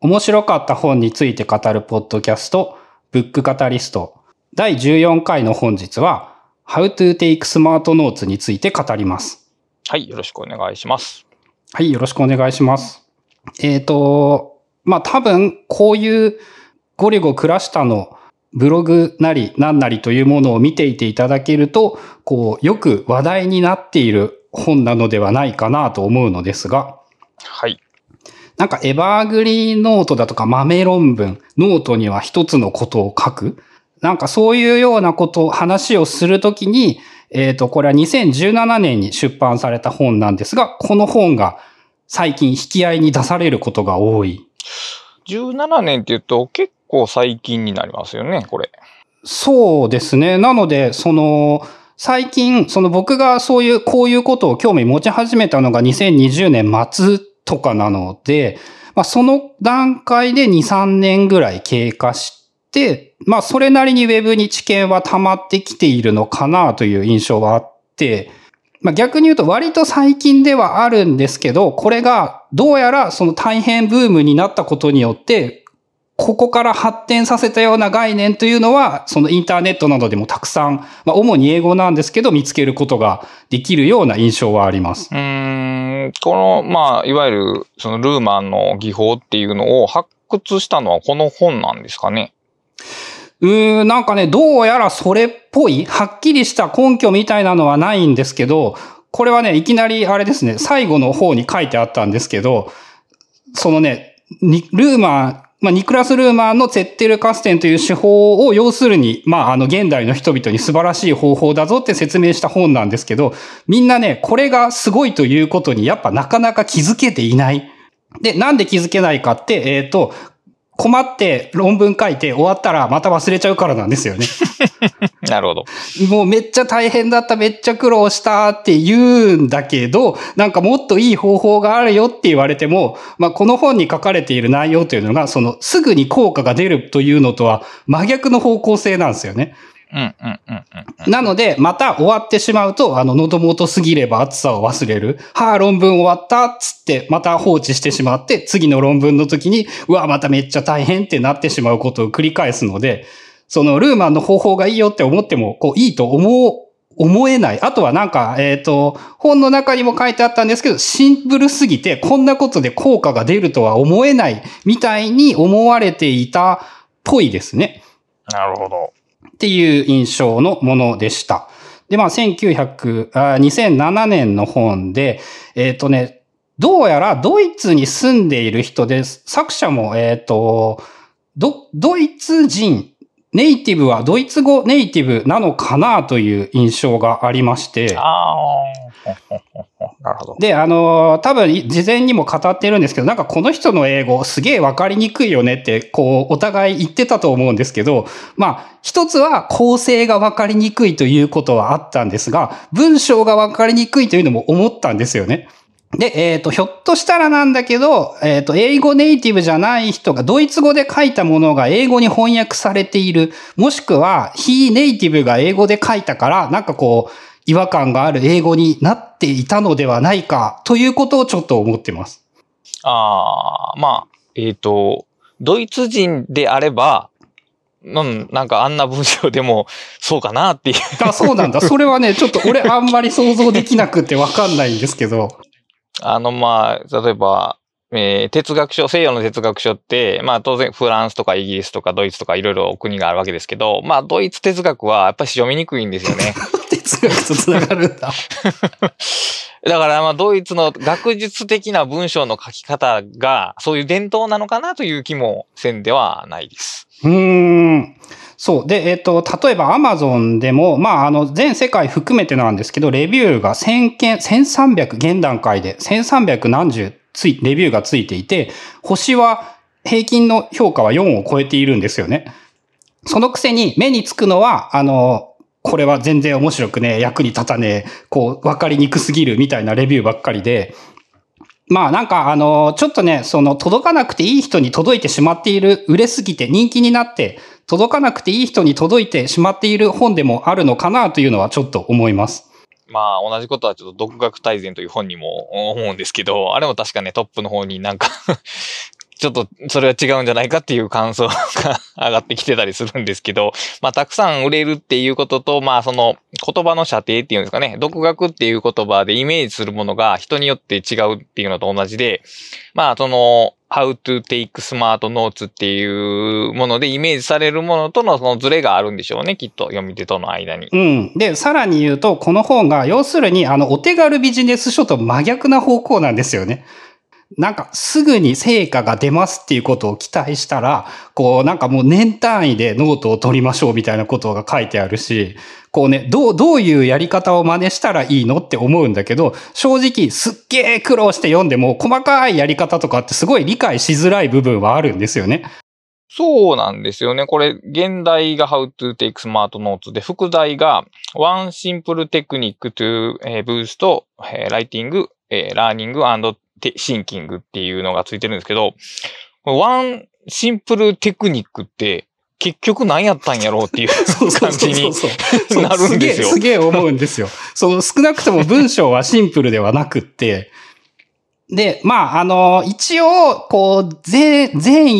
面白かった本について語るポッドキャスト、ブックカタリスト。第14回の本日は、How to Take Smart Notes について語ります。はい、よろしくお願いします。はい、よろしくお願いします。えっ、と、まあ、多分、こういうゴリゴクラシタのブログなり何なりというものを見ていていただけると、こう、よく話題になっている本なのではないかなと思うのですが、はい。なんかエバーグリーンノートだとか豆論文、ノートには一つのことを書く。なんかそういうようなこと、話をするときに、えっ、と、これは2017年に出版された本なんですが、この本が最近引き合いに出されることが多い。17年って言うと結構最近になりますよね、これ。そうですね。なので、その、最近、その僕がそういう、こういうことを興味持ち始めたのが2020年末とかなので、まあその段階で2、3年ぐらい経過して、まあそれなりに Web に知見は溜まってきているのかなという印象はあって、まあ逆に言うと割と最近ではあるんですけど、これがどうやらその大変ブームになったことによって、ここから発展させたような概念というのは、そのインターネットなどでもたくさん、まあ主に英語なんですけど、見つけることができるような印象はありますう。ーん、この、まあ、いわゆる、そのルーマンの技法っていうのを発掘したのはこの本なんですかね？うーん、なんかね、どうやらそれっぽい、はっきりした根拠みたいなのはないんですけど、これはね、いきなりあれですね、最後の方に書いてあったんですけど、そのね、にルーマン、まあ、ニクラス・ルーマンのツェッテル・カステンという手法を要するに、まあ、あの、現代の人々に素晴らしい方法だぞって説明した本なんですけど、みんなね、これがすごいということにやっぱなかなか気づけていない。で、なんで気づけないかって、えっ、と、困って論文書いて終わったらまた忘れちゃうからなんですよね。なるほど。もうめっちゃ大変だった、めっちゃ苦労したって言うんだけど、なんかもっといい方法があるよって言われても、まあこの本に書かれている内容というのが、そのすぐに効果が出るというのとは真逆の方向性なんですよね。うん、うん、うん、うん。なので、また終わってしまうと、あの、喉元すぎれば暑さを忘れる。はあ、論文終わったっつって、また放置してしまって、次の論文の時に、うわ、まためっちゃ大変ってなってしまうことを繰り返すので、その、ルーマンの方法がいいよって思っても、こう、いいと思う、思えない。あとはなんか、えっ、と、本の中にも書いてあったんですけど、シンプルすぎて、こんなことで効果が出るとは思えない、みたいに思われていたっぽいですね。なるほど。っていう印象のものでした。で、まあ、1900、あ2007年の本で、えっ、とね、どうやらドイツに住んでいる人です、作者も、えっ、と、ド、ドイツ人、ネイティブはドイツ語ネイティブなのかなという印象がありまして。なるほど。で、あの、多分、事前にも語ってるんですけど、なんかこの人の英語すげえわかりにくいよねって、こう、お互い言ってたと思うんですけど、まあ、一つは構成がわかりにくいということはあったんですが、文章がわかりにくいというのも思ったんですよね。で、えっ、と、ひょっとしたらなんだけど、えっ、と、英語ネイティブじゃない人が、ドイツ語で書いたものが英語に翻訳されている、もしくは、非ネイティブが英語で書いたから、なんかこう、違和感がある英語になっていたのではないか、ということをちょっと思ってます。ああ、まあ、えっ、と、ドイツ人であれば、うん、なんかあんな文章でもそうかなっていう。あ、そうなんだ。それはね、ちょっと俺あんまり想像できなくてわかんないんですけど。あの、まあ、例えば、えー哲学書、西洋の哲学書って、まあ当然フランスとかイギリスとかドイツとかいろいろ国があるわけですけど、まあドイツ哲学はやっぱり読みにくいんですよね。哲学と繋がるんだ？だからまあドイツの学術的な文章の書き方がそういう伝統なのかなという気もせんではないです。うーん。そう。で、えっ、と、例えば Amazon でも、まあ、あの、全世界含めてなんですけど、レビューが1000件、1300、現段階で1300何十つい、レビューがついていて、星は、平均の評価は4を超えているんですよね。そのくせに目につくのは、あの、これは全然面白くねえ、役に立たねえ、こう、わかりにくすぎるみたいなレビューばっかりで、まあなんかあの、ちょっとね、その届かなくていい人に届いてしまっている、売れすぎて人気になって、届かなくていい人に届いてしまっている本でもあるのかなというのはちょっと思います。まあ同じことはちょっと独学大全という本にも思うんですけど、あれも確かねトップの方になんかちょっとそれは違うんじゃないかっていう感想 が上がってきてたりするんですけど、まあたくさん売れるっていうことと、まあその言葉の射程っていうんですかね、独学っていう言葉でイメージするものが人によって違うっていうのと同じで、まあその、how to take smart notes っていうものでイメージされるものとのそのズレがあるんでしょうね、きっと読み手との間に。うん。で、さらに言うと、この本が、要するに、あの、お手軽ビジネス書と真逆な方向なんですよね。なんかすぐに成果が出ますっていうことを期待したら、こうなんかもう年単位でノートを取りましょうみたいなことが書いてあるし、こうね、どう、どういうやり方を真似したらいいのって思うんだけど、正直すっげー苦労して読んでも細かいやり方とかってすごい理解しづらい部分はあるんですよね。そうなんですよね。これ、現代が How to take smart notes で、副題が One simple technique to boost writing, learning and シンキングっていうのがついてるんですけど、ワンシンプルテクニックって結局何やったんやろうっていう感じになるんですよ。すげえ思うんですよ。その少なくとも文章はシンプルではなくって、で、まあ、あの、一応、こう、善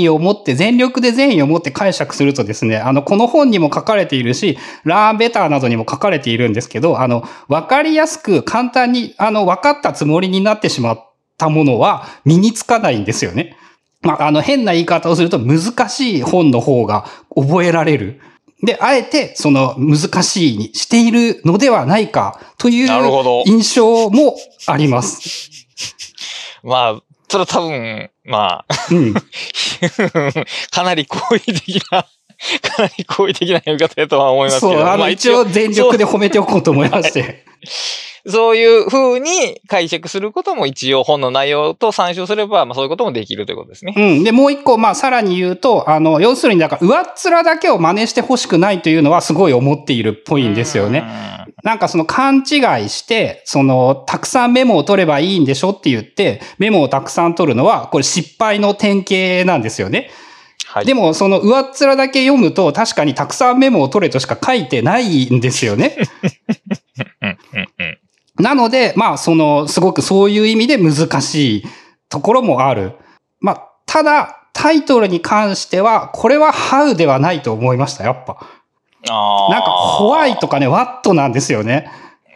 意を持って、全力で善意を持って解釈するとですね、あの、この本にも書かれているし、ラーベターなどにも書かれているんですけど、あの、わかりやすく簡単に、あの、分かったつもりになってしまったものは身につかないんですよね。まあ、あの、変な言い方をすると難しい本の方が覚えられる。で、あえて、その難しいにしているのではないかという印象もあります。まあ、それは多分、まあ、うん、かなり好意的な、かなり好意的な読み方だとは思いますけど。そう、あの、一応全力で褒めておこうと思いまして。そういう風に解釈することも一応本の内容と参照すれば、まあそういうこともできるということですね。うん。で、もう一個、まあさらに言うと、あの、要するに、だから上っ面だけを真似してほしくないというのはすごい思っているっぽいんですよね。なんかその勘違いして、その、たくさんメモを取ればいいんでしょって言って、メモをたくさん取るのは、これ失敗の典型なんですよね。はい、でも、その上っ面だけ読むと、確かにたくさんメモを取れとしか書いてないんですよね。なので、まあ、その、すごくそういう意味で難しいところもある。まあ、ただ、タイトルに関しては、これは How ではないと思いました、やっぱ。あなんか、ホ Why とかね、ワットなんですよね。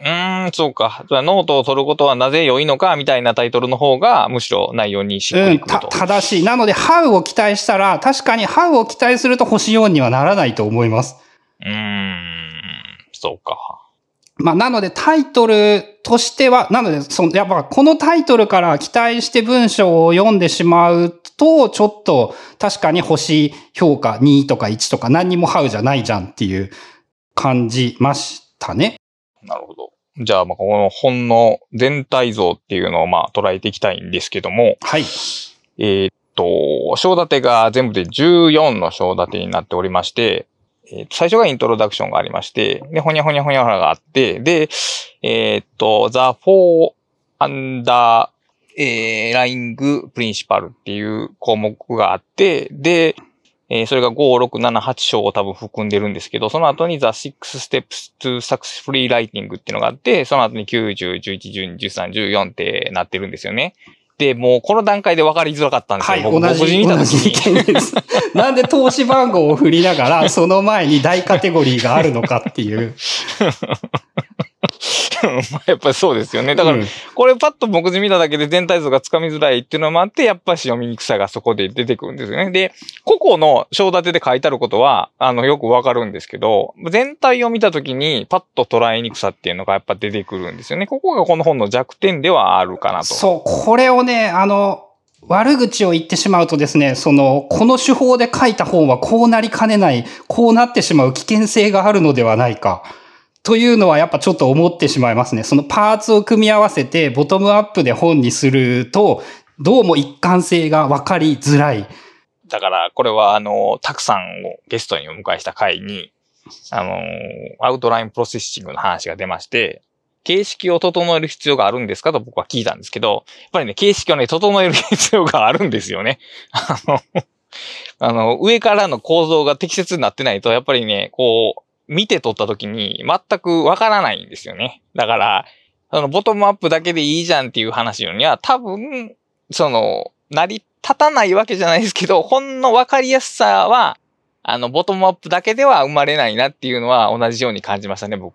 うん、そうか。ノートを取ることはなぜ良いのかみたいなタイトルの方が、むしろ内容にしっくりくると。うん、正しい。なので、How を期待したら、確かに How を期待すると星4にはならないと思います。うん、そうか。まあ、なのでタイトルとしては、なので、その、やっぱこのタイトルから期待して文章を読んでしまうと、ちょっと確かに星評価2とか1とか何にもハウじゃないじゃんっていう感じましたね。なるほど。じゃあ、まあ、この本の全体像っていうのをまあ捉えていきたいんですけども。はい。えー、っと、章立てが全部で14の章立てになっておりまして、えー、最初がイントロダクションがありまして、で、ほにゃほにゃほにゃほにゃがあって、で、え、っと、The Four Under えー、 lying Principle っていう項目があって、で、えー、それが5、6、7、8章を多分含んでるんですけど、その後に The Six Steps to Successful Writing っていうのがあって、その後に90、11、12、13、14ってなってるんですよね。で、もうこの段階で分かりづらかったんですよ。はい、僕同じ、見です。なんで投資番号を振りながら、その前に大カテゴリーがあるのかっていう。まあやっぱりそうですよね。だから、これパッと目次見ただけで全体像がつかみづらいっていうのもあって、やっぱし読みにくさがそこで出てくるんですよね。で、個々の章立てで書いてあることは、あの、よくわかるんですけど、全体を見たときにパッと捉えにくさっていうのがやっぱ出てくるんですよね。ここがこの本の弱点ではあるかなと。そう、これをね、あの、悪口を言ってしまうとですね、その、この手法で書いた本はこうなりかねない、こうなってしまう危険性があるのではないか。というのはやっぱちょっと思ってしまいますね。そのパーツを組み合わせてボトムアップで本にすると、どうも一貫性が分かりづらい。だから、これはあの、 Tak.さんをゲストにお迎えした回に、あの、アウトラインプロセッシングの話が出まして、形式を整える必要があるんですかと僕は聞いたんですけど、やっぱりね、形式をね、整える必要があるんですよね。あの、あの、上からの構造が適切になってないと、やっぱりね、こう、見て撮った時に全くわからないんですよね。だから、そのボトムアップだけでいいじゃんっていう話には、多分、その、成り立たないわけじゃないですけど、ほんの分かりやすさは、あの、ボトムアップだけでは生まれないなっていうのは同じように感じましたね、僕。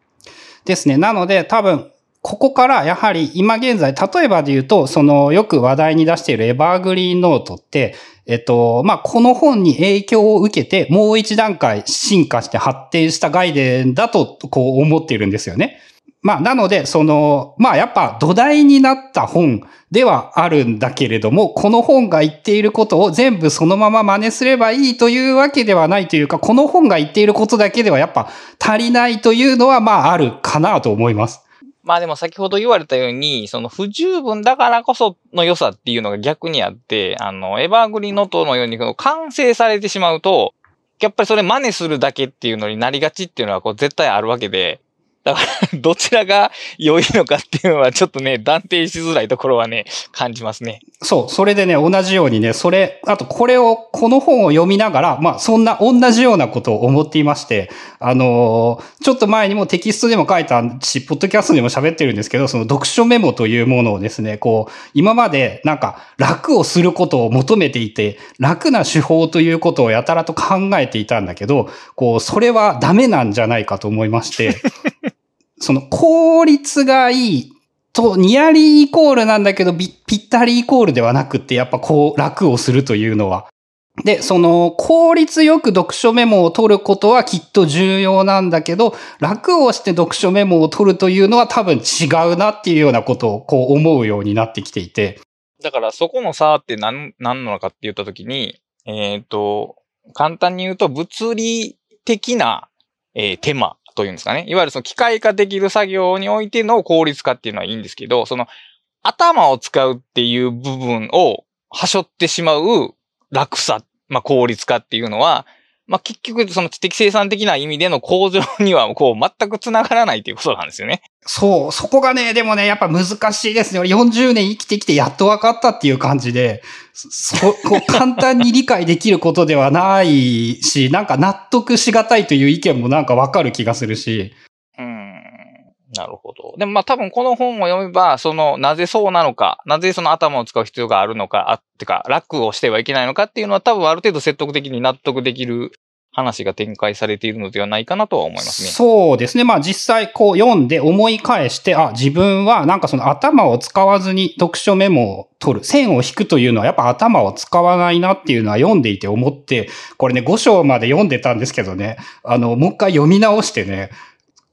ですね。なので、多分、ここからやはり今現在、例えばで言うと、そのよく話題に出しているエバーグリーンノートって、えっと、まあ、この本に影響を受けて、もう一段階進化して発展した概念だと、こう思っているんですよね。まあ、なので、その、まあ、やっぱ土台になった本ではあるんだけれども、この本が言っていることを全部そのまま真似すればいいというわけではないというか、この本が言っていることだけではやっぱ足りないというのは、まあ、あるかなと思います。まあでも先ほど言われたように、その不十分だからこその良さっていうのが逆にあって、あの、エバーグリーンノートのように完成されてしまうと、やっぱりそれ真似するだけっていうのになりがちっていうのはこう絶対あるわけで、だから、どちらが良いのかっていうのはちょっとね、断定しづらいところはね、感じますね。そう。それでね、同じようにね、それ、あとこれを、この本を読みながら、まあ、そんな同じようなことを思っていまして、あのー、ちょっと前にもテキストでも書いたし、ポッドキャストでも喋ってるんですけど、その読書メモというものをですね、こう、今までなんか楽をすることを求めていて、楽な手法ということをやたらと考えていたんだけど、こう、それはダメなんじゃないかと思いまして、その効率がいいと、ニアリーイコールなんだけど、ぴったりイコールではなくて、やっぱこう、楽をするというのは。で、その、効率よく読書メモを取ることはきっと重要なんだけど、楽をして読書メモを取るというのは多分違うなっていうようなことをこう思うようになってきていて。だからそこの差って何、何なのかって言ったときに、えっ、ー、と、簡単に言うと物理的な、えー、手間というんですかね。いわゆるその機械化できる作業においての効率化っていうのはいいんですけど、その頭を使うっていう部分をはしょってしまう楽さ、まあ効率化っていうのは、まあ、結局、その知的生産的な意味での向上には、こう、全く繋がらないということなんですよね。そう、そこがね、でもね、やっぱ難しいですね。俺40年生きてきてやっと分かったっていう感じで、そ、こう、簡単に理解できることではないし、なんか納得しがたいという意見もなんか分かる気がするし。なるほど。でもまあ多分この本を読めば、その、なぜそうなのか、なぜその頭を使う必要があるのか、あってか、楽をしてはいけないのかっていうのは多分ある程度説得的に納得できる話が展開されているのではないかなとは思いますね。そうですね。まあ実際こう読んで思い返して、あ、自分はなんかその頭を使わずに読書メモを取る。線を引くというのはやっぱ頭を使わないなっていうのは読んでいて思って、これね5章まで読んでたんですけどね、あの、もう一回読み直してね、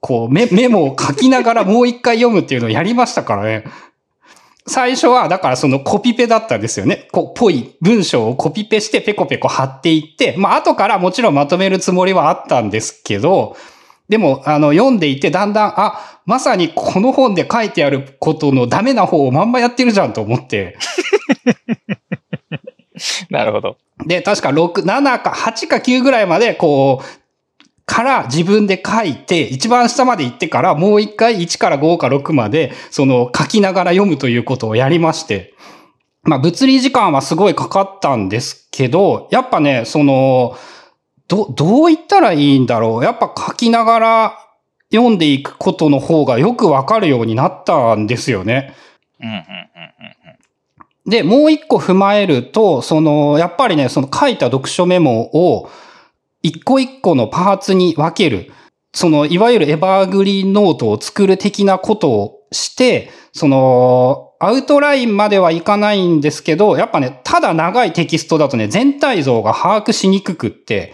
こうメメモを書きながらもう一回読むっていうのをやりましたからね。最初は、だからそのコピペだったんですよね。こう、ぽい文章をコピペしてペコペコ貼っていって、まあ後からもちろんまとめるつもりはあったんですけど、でも、あの、読んでいてだんだん、あ、まさにこの本で書いてあることのダメな方をまんまやってるじゃんと思って。なるほど。で、確か6、7か8か9ぐらいまで、こう、から自分で書いて、一番下まで行ってから、もう一回1から5か6まで、その書きながら読むということをやりまして、まあ物理時間はすごいかかったんですけど、やっぱね、その、ど、どう言ったらいいんだろう。やっぱ書きながら読んでいくことの方がよくわかるようになったんですよね。で、もう一個踏まえると、その、やっぱりね、その書いた読書メモを、一個一個のパーツに分ける。その、いわゆるエバーグリーンノートを作る的なことをして、その、アウトラインまではいかないんですけど、やっぱね、ただ長いテキストだとね、全体像が把握しにくくって、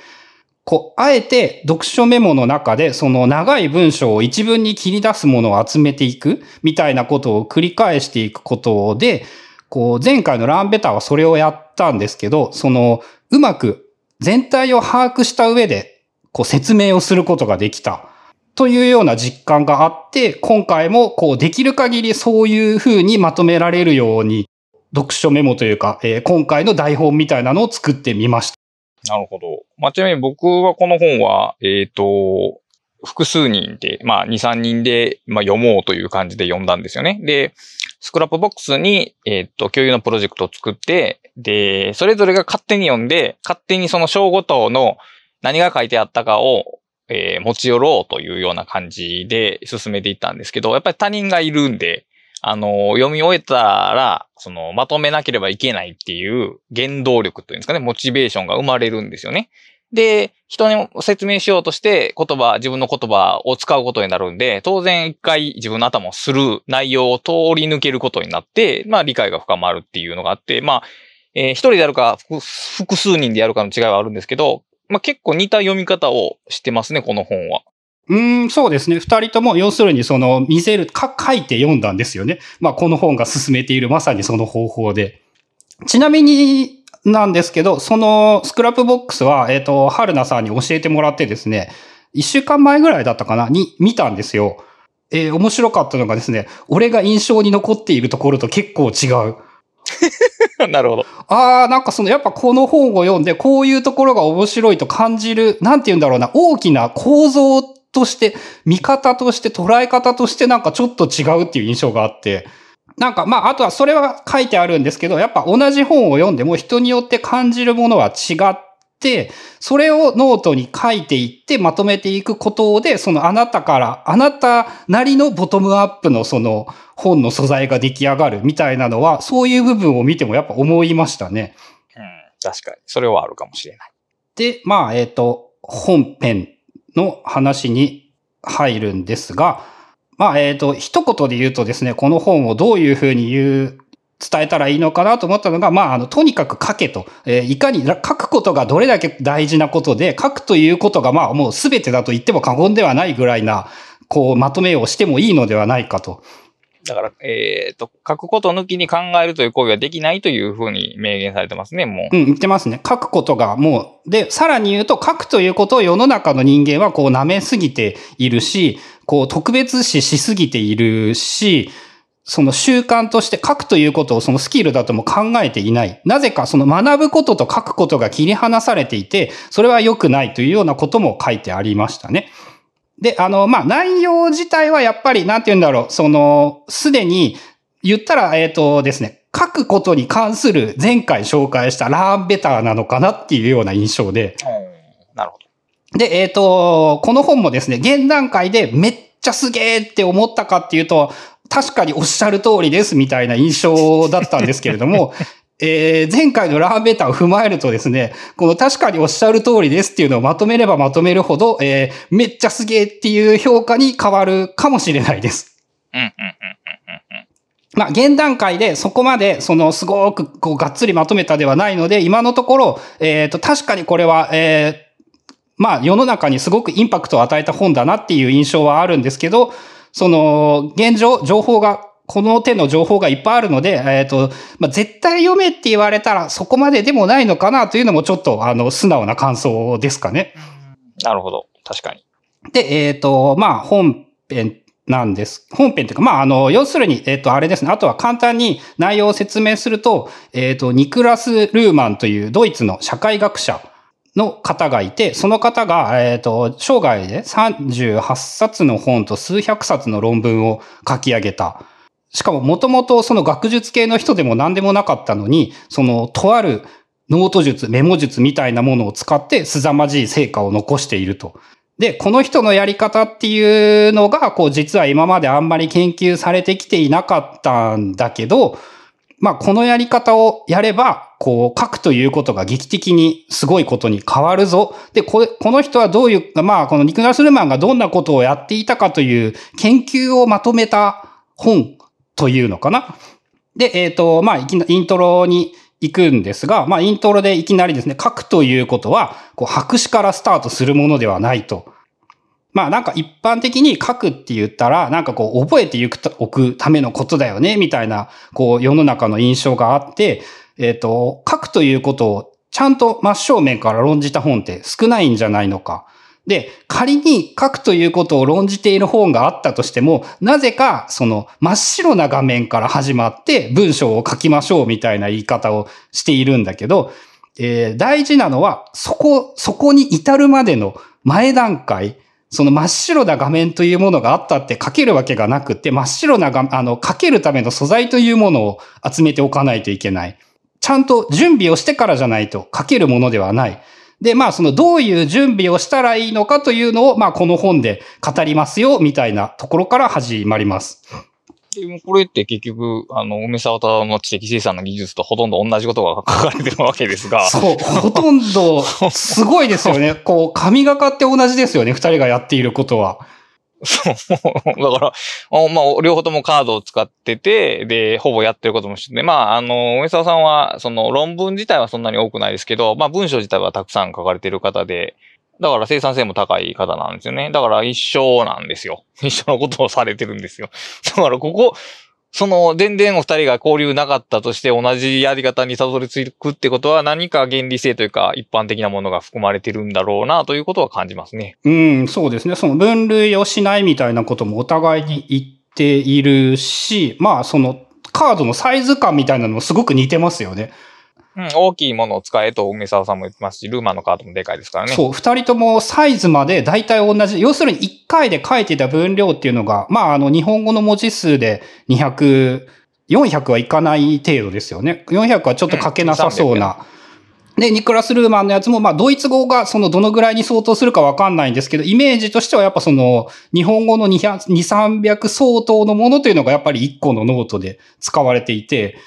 こう、あえて読書メモの中で、その長い文章を一文に切り出すものを集めていく、みたいなことを繰り返していくことで、こう、前回のランベターはそれをやったんですけど、その、うまく全体を把握した上で、こう説明をすることができた。というような実感があって、今回もこうできる限りそういうふうにまとめられるように、読書メモというか、えー、今回の台本みたいなのを作ってみました。なるほど。まあ、ちなみに僕はこの本は、えっ、ー、と、複数人で、まあ、2、3人で、まあ、読もうという感じで読んだんですよね。で、 Scrapbox に、えっ、ー、と、共有のプロジェクトを作って、で、それぞれが勝手に読んで、勝手にその章ごとの何が書いてあったかを、えー、持ち寄ろうというような感じで進めていったんですけど、やっぱり他人がいるんで、あの、読み終えたら、その、まとめなければいけないっていう原動力というんですかね、モチベーションが生まれるんですよね。で、人に説明しようとして言葉、自分の言葉を使うことになるんで、当然一回自分の頭をする内容を通り抜けることになって、まあ理解が深まるっていうのがあって、まあ、えー、一人でやるか複数人でやるかの違いはあるんですけど、まあ結構似た読み方をしてますね、この本は。うん、そうですね。二人とも、要するにその、見せる、か、書いて読んだんですよね。まあ、この本が進めているまさにその方法で。ちなみに、なんですけど、そのスクラップボックスは、えっ、ー、と、春菜さんに教えてもらってですね、一週間前ぐらいだったかなに見たんですよ。えー、面白かったのがですね、俺が印象に残っているところと結構違う。なるほど。ああ、なんかその、やっぱこの本を読んで、こういうところが面白いと感じる、なんて言うんだろうな、大きな構造として、見方として、捉え方としてなんかちょっと違うっていう印象があって、なんか、まあ、あとはそれは書いてあるんですけど、やっぱ同じ本を読んでも人によって感じるものは違って、それをノートに書いていってまとめていくことで、そのあなたから、あなたなりのボトムアップのその本の素材が出来上がるみたいなのは、そういう部分を見てもやっぱ思いましたね。うん、確かに。それはあるかもしれない。で、まあ、えっ、ー、と、本編の話に入るんですが、まあ、えっ、ー、と、一言で言うとですね、この本をどういうふうに言う、伝えたらいいのかなと思ったのが、まあ、あの、とにかく書けと。えー、いかに書くことがどれだけ大事なことで、書くということが、まあ、もう全てだと言っても過言ではないぐらいな、こう、まとめをしてもいいのではないかと。だから、えっ、ー、と、書くこと抜きに考えるという行為はできないというふうに明言されてますね、もう。うん、言ってますね。書くことがもう、で、さらに言うと、書くということを世の中の人間はこう舐めすぎているし、こう特別視しすぎているし、その習慣として書くということをそのスキルだとも考えていない。なぜかその学ぶことと書くことが切り離されていて、それは良くないというようなことも書いてありましたね。で、あの、まあ、内容自体はやっぱり、なんて言うんだろう、その、すでに、言ったら、えっ、ー、とですね、書くことに関する前回紹介したラーンベターなのかなっていうような印象で。なるほど。で、えっ、ー、と、この本もですね、現段階でめっちゃすげーって思ったかっていうと、確かにおっしゃる通りですみたいな印象だったんですけれども、えー、前回のラーメーターを踏まえるとですね、この確かにおっしゃる通りですっていうのをまとめればまとめるほど、えー、めっちゃすげえっていう評価に変わるかもしれないです。まあ、現段階でそこまで、その、すごく、こう、がっつりまとめたではないので、今のところ、えっ、ー、と、確かにこれは、えー、まあ、世の中にすごくインパクトを与えた本だなっていう印象はあるんですけど、その、現状、情報がこの手の情報がいっぱいあるので、えっ、ー、と、まあ、絶対読めって言われたらそこまででもないのかなというのもちょっと、あの、素直な感想ですかね。なるほど。確かに。で、えっ、ー、と、まあ、本編なんです。本編というか、まあ、あの、要するに、えっ、ー、と、あれですね。あとは簡単に内容を説明すると、えっ、と、ニクラス・ルーマンというドイツの社会学者の方がいて、その方が、えっ、と、生涯で38冊の本と数百冊の論文を書き上げたしかももともとその学術系の人でも何でもなかったのに、そのとあるノート術、メモ術みたいなものを使って凄まじい成果を残していると。で、この人のやり方っていうのが、こう実は今まであんまり研究されてきていなかったんだけど、まあこのやり方をやれば、こう書くということが劇的にすごいことに変わるぞ。で、ここの人はどういう、まあこのニクラス・ルマンがどんなことをやっていたかという研究をまとめた本というのかな。で、えっ、ー、と、まあ、いきなイントロに行くんですが、まあ、イントロでいきなりですね、書くということは、こう、白紙からスタートするものではないと。まあ、なんか一般的に書くって言ったら、なんかこう、覚えておくくためのことだよね、みたいな、こう、世の中の印象があって、えっ、ー、と、書くということをちゃんと真正面から論じた本って少ないんじゃないのか。で、仮に書くということを論じている本があったとしても、なぜかその真っ白な画面から始まって文章を書きましょうみたいな言い方をしているんだけど、えー、大事なのは、そこ、そこに至るまでの前段階、その真っ白な画面というものがあったって書けるわけがなくて、真っ白な画、あの、書けるための素材というものを集めておかないといけない。ちゃんと準備をしてからじゃないと書けるものではない。で、まあ、そのどういう準備をしたらいいのかというのを、まあ、この本で語りますよ、みたいなところから始まります。でもこれって結局、あの、梅沢田の知的生産の技術とほとんど同じことが書かれてるわけですが。そう、ほとんど、すごいですよね。こう、神がかって同じですよね、二人がやっていることは。そう、だから、まあ、両方ともカードを使ってて、で、ほぼやってることもして、まあ、あの、梅沢さんは、その論文自体はそんなに多くないですけど、まあ、文章自体はたくさん書かれている方で、だから生産性も高い方なんですよね。だから一緒なんですよ。一緒のことをされてるんですよ。だからここ、その、全然お二人が交流なかったとして同じやり方にたどり着くってことは何か原理性というか一般的なものが含まれてるんだろうなということは感じますね。うん、そうですね。その分類をしないみたいなこともお互いに言っているし、まあそのカードのサイズ感みたいなのもすごく似てますよね。うん、大きいものを使えと梅沢さんも言ってますし、ルーマンのカードもでかいですからね。そう、二人ともサイズまで大体同じ。要するに一回で書いていた分量っていうのが、まああの日本語の文字数で200、400はいかない程度ですよね。400はちょっと書けなさそうな。で、ニクラス・ルーマンのやつも、まあ、ドイツ語がそのどのぐらいに相当するかわかんないんですけど、イメージとしてはやっぱその、日本語の200、300相当のものというのがやっぱり1個のノートで使われていて、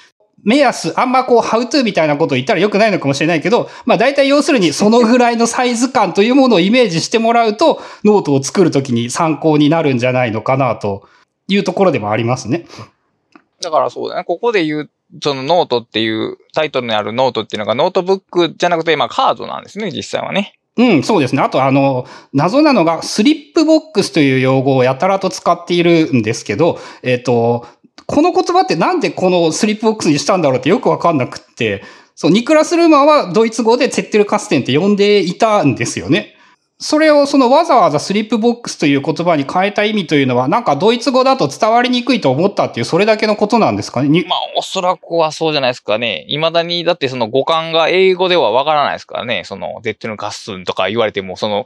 目安、あんまこう、ハウトゥーみたいなことを言ったら良くないのかもしれないけど、まあ大体要するにそのぐらいのサイズ感というものをイメージしてもらうと、ノートを作るときに参考になるんじゃないのかなというところでもありますね。だからそうだね。ここで言う、そのノートっていうタイトルにあるノートっていうのがノートブックじゃなくて、まあカードなんですね、実際はね。うん、そうですね。あと、あの、謎なのが、 slip box という用語をやたらと使っているんですけど、えっ、ー、と、この言葉ってなんでこの slip box にしたんだろうってよくわかんなくって、そう、ニクラス・ルーマンはドイツ語でツェッテルカステンって呼んでいたんですよね。それをそのわざわざ slip box という言葉に変えた意味というのは、なんかドイツ語だと伝わりにくいと思ったっていう、それだけのことなんですか？ね。まあ、おそらくはそうじゃないですかね。未だに、だってその語感が英語ではわからないですからね。その、デッドのカスンとか言われても、その、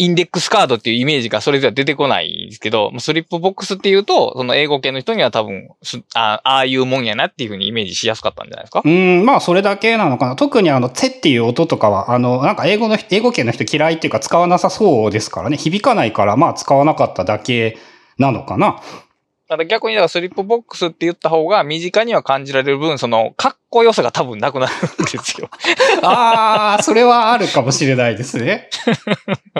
インデックスカードっていうイメージがそれでは出てこないんですけど、 slip box っていうと、その英語系の人には多分、ああいうもんやなっていうふうにイメージしやすかったんじゃないですか？うん、まあそれだけなのかな。特にあの、ツェっていう音とかは、あの、なんか英語の、英語系の人嫌いっていうか使わなさそうですからね。響かないから、まあ使わなかっただけなのかな。ただ逆に、だから slip box って言った方が身近には感じられる分、その、かっこよさが多分なくなるんですよ。ああ、それはあるかもしれないですね。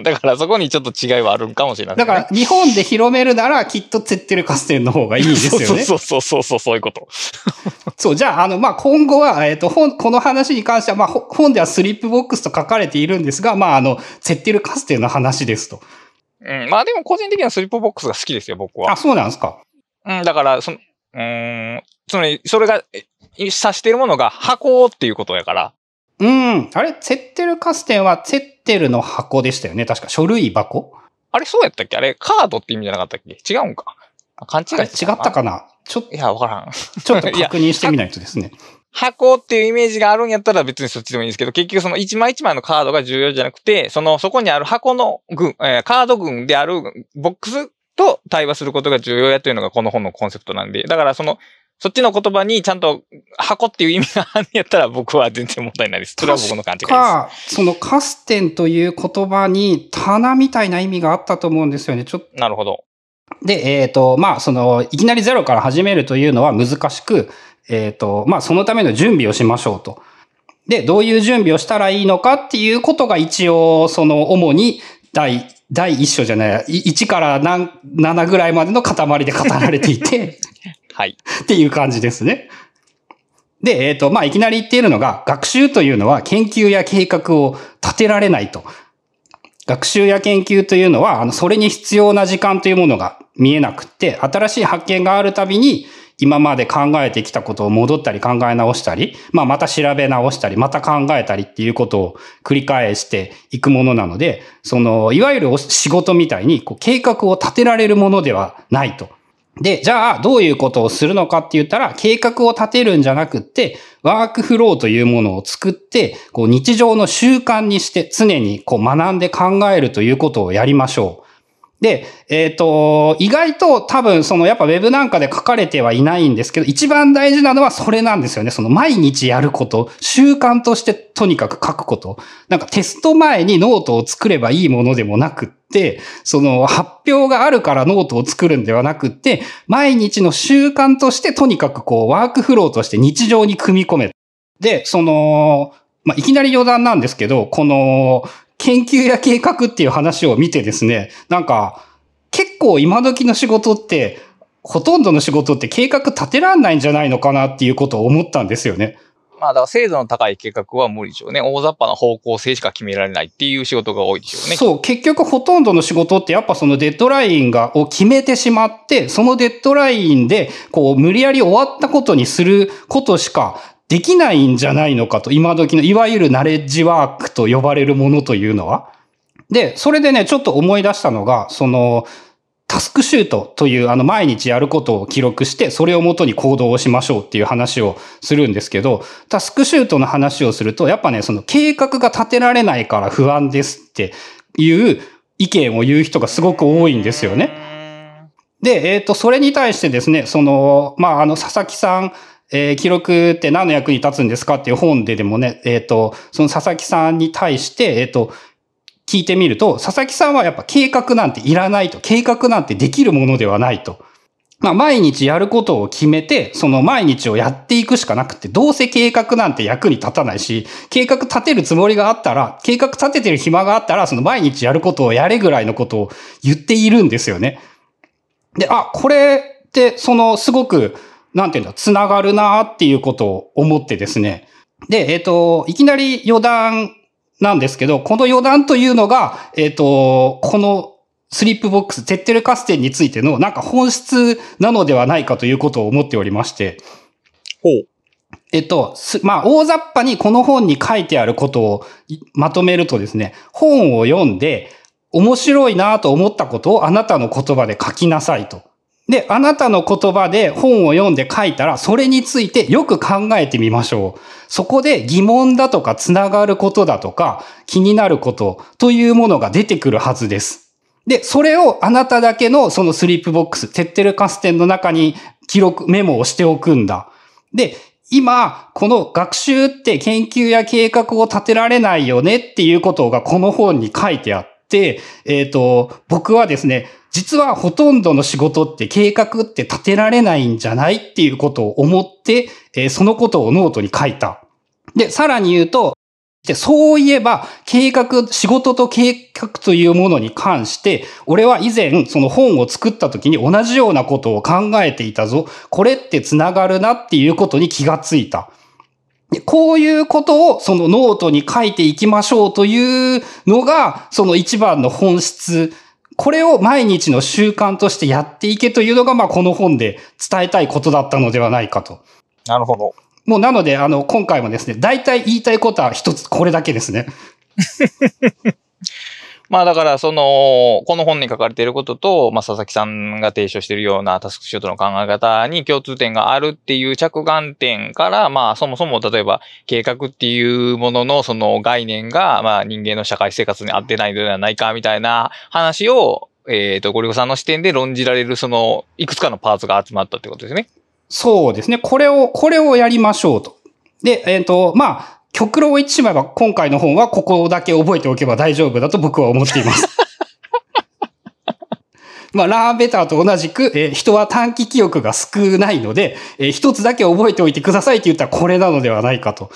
だからそこにちょっと違いはあるかもしれない、ね、だから日本で広めるならきっとツェッテルカステンの方がいいですよね。そうそうそうそう、そういうこと。そう、じゃあ、あの、まあ、今後は、えっ、ー、と、本、この話に関しては、まあ、本では slip box と書かれているんですが、まあ、あの、ツェッテルカステンの話ですと。うん、まあでも個人的には slip box が好きですよ、僕は。あ、そうなんですか。うん、だから、その、うん、つまり、それが、指しているものが箱っていうことやから。うん。あれ、ツェッテルカステンはツェッテルの箱でしたよね。確か書類箱？あれ、そうやったっけ？あれ、カードって意味じゃなかったっけ？違うんか勘違い違ったかな？ちょっと。いや、わからん。ちょっと 確認してみないとですね。箱っていうイメージがあるんやったら別にそっちでもいいんですけど、結局その一枚一枚のカードが重要じゃなくて、その、そこにある箱の群、えー、カード群であるボックスと対話することが重要やというのがこの本のコンセプトなんで、だからその、そっちの言葉にちゃんと箱っていう意味があるんやったら僕は全然問題ないです。それは僕の感じがです。そのカステンという言葉に棚みたいな意味があったと思うんですよね。ちょっと。なるほど。で、えっ、ー、と、まあ、その、いきなりゼロから始めるというのは難しく、えっ、ー、と、まあ、そのための準備をしましょうと。で、どういう準備をしたらいいのかっていうことが一応、その、主に第第一章じゃない、1から何、7ぐらいまでの塊で語られていて はい。っていう感じですね。で、えっ、ー、と、まあ、いきなり言っているのが、学習というのは研究や計画を立てられないと。学習や研究というのは、あの、それに必要な時間というものが見えなくって、新しい発見があるたびに、今まで考えてきたことを戻ったり考え直したり、まあまた調べ直したり、また考えたりっていうことを繰り返していくものなので、その、いわゆる仕事みたいにこう計画を立てられるものではないと。で、じゃあどういうことをするのかって言ったら、計画を立てるんじゃなくって、ワークフローというものを作って、こう日常の習慣にして常にこう学んで考えるということをやりましょう。で、えっ、ー、と、意外と多分そのやっぱウェブなんかで書かれてはいないんですけど、一番大事なのはそれなんですよね。その毎日やること、習慣としてとにかく書くこと。なんかテスト前にノートを作ればいいものでもなくって、その発表があるからノートを作るんではなくって、毎日の習慣としてとにかくこうワークフローとして日常に組み込め。で、その、まあ、いきなり余談なんですけど、この研究や計画っていう話を見てですね、なんか結構今時の仕事って、ほとんどの仕事って計画立てらんないんじゃないのかなっていうことを思ったんですよね。まあだから精度の高い計画は無理でしょうね。大雑把な方向性しか決められないっていう仕事が多いでしょうね。そう、結局ほとんどの仕事ってやっぱそのデッドラインが、を決めてしまって、そのデッドラインで、こう、無理やり終わったことにすることしかできないんじゃないのかと、今時のいわゆるナレッジワークと呼ばれるものというのは。で、それでね、ちょっと思い出したのが、その、タスクシュートというあの毎日やることを記録して、それをもとに行動をしましょうっていう話をするんですけど、タスクシュートの話をすると、やっぱね、その計画が立てられないから不安ですっていう意見を言う人がすごく多いんですよね。で、えっ、と、それに対してですね、その、まあ、あの、佐々木さん、えー記録って何の役に立つんですかっていう本ででもね、えっ、と、その佐々木さんに対して、えっ、と、聞いてみると、佐々木さんはやっぱ計画なんていらないと。計画なんてできるものではないと。まあ、毎日やることを決めて、その毎日をやっていくしかなくて、どうせ計画なんて役に立たないし、計画立てるつもりがあったら、計画立ててる暇があったら、その毎日やることをやれぐらいのことを言っているんですよね。で、あ、これって、その、すごく、なんていうんだ、つながるなっていうことを思ってですね。で、えっ、と、いきなり余談なんですけど、この余談というのが、えっ、と、このスリップボックス、テッテルカステンについてのなんか本質なのではないかということを思っておりまして、ほう。えっと、すまあ、大雑把にこの本に書いてあることをいまとめるとですね、本を読んで、面白いなと思ったことをあなたの言葉で書きなさいと。で、あなたの言葉で本を読んで書いたら、それについてよく考えてみましょう。そこで疑問だとか、つながることだとか、気になることというものが出てくるはずです。で、それをあなただけのその slip box、 Zettelkasten の中に記録、メモをしておくんだ。で、今、この学習って研究や計画を立てられないよねっていうことがこの本に書いてあって、えっ、と、僕はですね、実はほとんどの仕事って計画って立てられないんじゃないっていうことを思って、えーそのことをノートに書いた。で、さらに言うと、で、そういえば、計画、仕事と計画というものに関して、俺は以前、その本を作った時に同じようなことを考えていたぞ。これって繋がるなっていうことに気がついた。でこういうことをそのノートに書いていきましょうというのが、その一番の本質。これを毎日の習慣としてやっていけというのが、まあこの本で伝えたいことだったのではないかと。なるほど。もうなので、あの、今回もですね、大体言いたいことは一つこれだけですね。まあだから、その、この本に書かれていることと、まあ佐々木さんが提唱しているようなタスクシュートの考え方に共通点があるっていう着眼点から、まあそもそも例えば計画っていうもののその概念が、まあ人間の社会生活に合ってないのではないかみたいな話を、えっ、と、ゴリゴさんの視点で論じられるその、いくつかのパーツが集まったってことですね。そうですね。これを、これをやりましょうと。で、えっ、と、まあ、極論を言ってしまえば、今回の本はここだけ覚えておけば大丈夫だと僕は思っています。まあ、ラーベターと同じく、えー人は短期記憶が少ないので、えー一つだけ覚えておいてくださいって言ったらこれなのではないかと。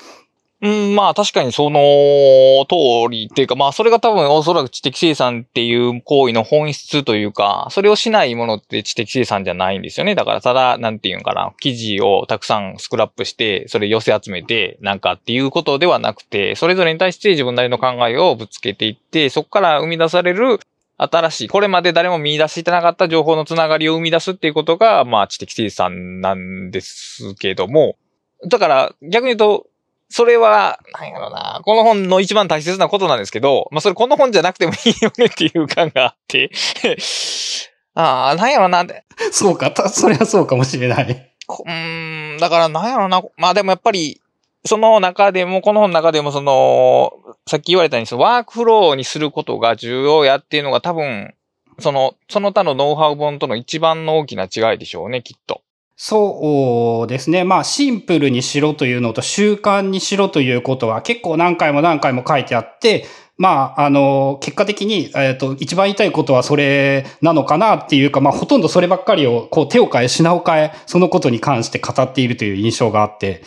うん、まあ確かにその通りっていうか、まあそれが多分おそらく知的生産っていう行為の本質というか、それをしないものって知的生産じゃないんですよね。だからただ、なんていうのかな、記事をたくさんスクラップして、それ寄せ集めて、なんかっていうことではなくて、それぞれに対して自分なりの考えをぶつけていって、そこから生み出される新しい、これまで誰も見出してなかった情報のつながりを生み出すっていうことが、まあ知的生産なんですけども、だから逆に言うと、それは、なんやろな、この本の一番大切なことなんですけど、まあそれこの本じゃなくてもいいよねっていう感があって、ああ、なんやろな、でそうか、たそれはそうかもしれない。こうーん、だからなんやろな、まあでもやっぱり、その中でも、この本の中でもその、さっき言われたように、そのワークフローにすることが重要やっていうのが多分、その、その他のノウハウ本との一番の大きな違いでしょうね、きっと。そうですね。まあ、シンプルにしろというのと習慣にしろということは結構何回も何回も書いてあって、まあ、あの、結果的に、えっ、ー、と、一番言いたいことはそれなのかなっていうか、まあ、ほとんどそればっかりを、こう、手を変え、品を変え、そのことに関して語っているという印象があって。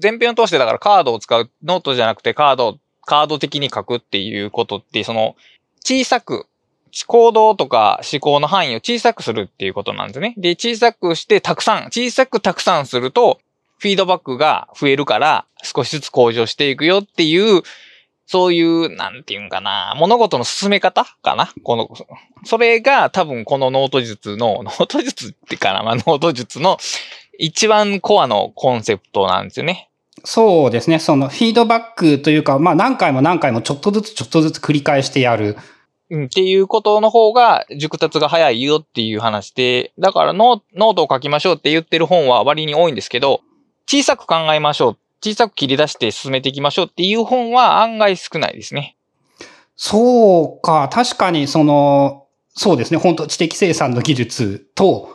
全編を通してだからカードを使う、ノートじゃなくてカード、カード的に書くっていうことって、その、小さく行動とか思考の範囲を小さくするっていうことなんですね。で、小さくしてたくさん、小さくたくさんすると、フィードバックが増えるから少しずつ向上していくよっていう、そういう、なんていうんかな、物事の進め方かな？この、それが多分このノート術の、ノート術ってかなまあ、ノート術の一番コアのコンセプトなんですよね。そうですね。そのフィードバックというか、まあ何回も何回もちょっとずつちょっとずつ繰り返してやる。うん、っていうことの方が熟達が早いよっていう話で、だからノートを書きましょうって言ってる本は割に多いんですけど、小さく考えましょう、小さく切り出して進めていきましょうっていう本は案外少ないですね。そうか、確かにその、そうですね、本当知的生産の技術と、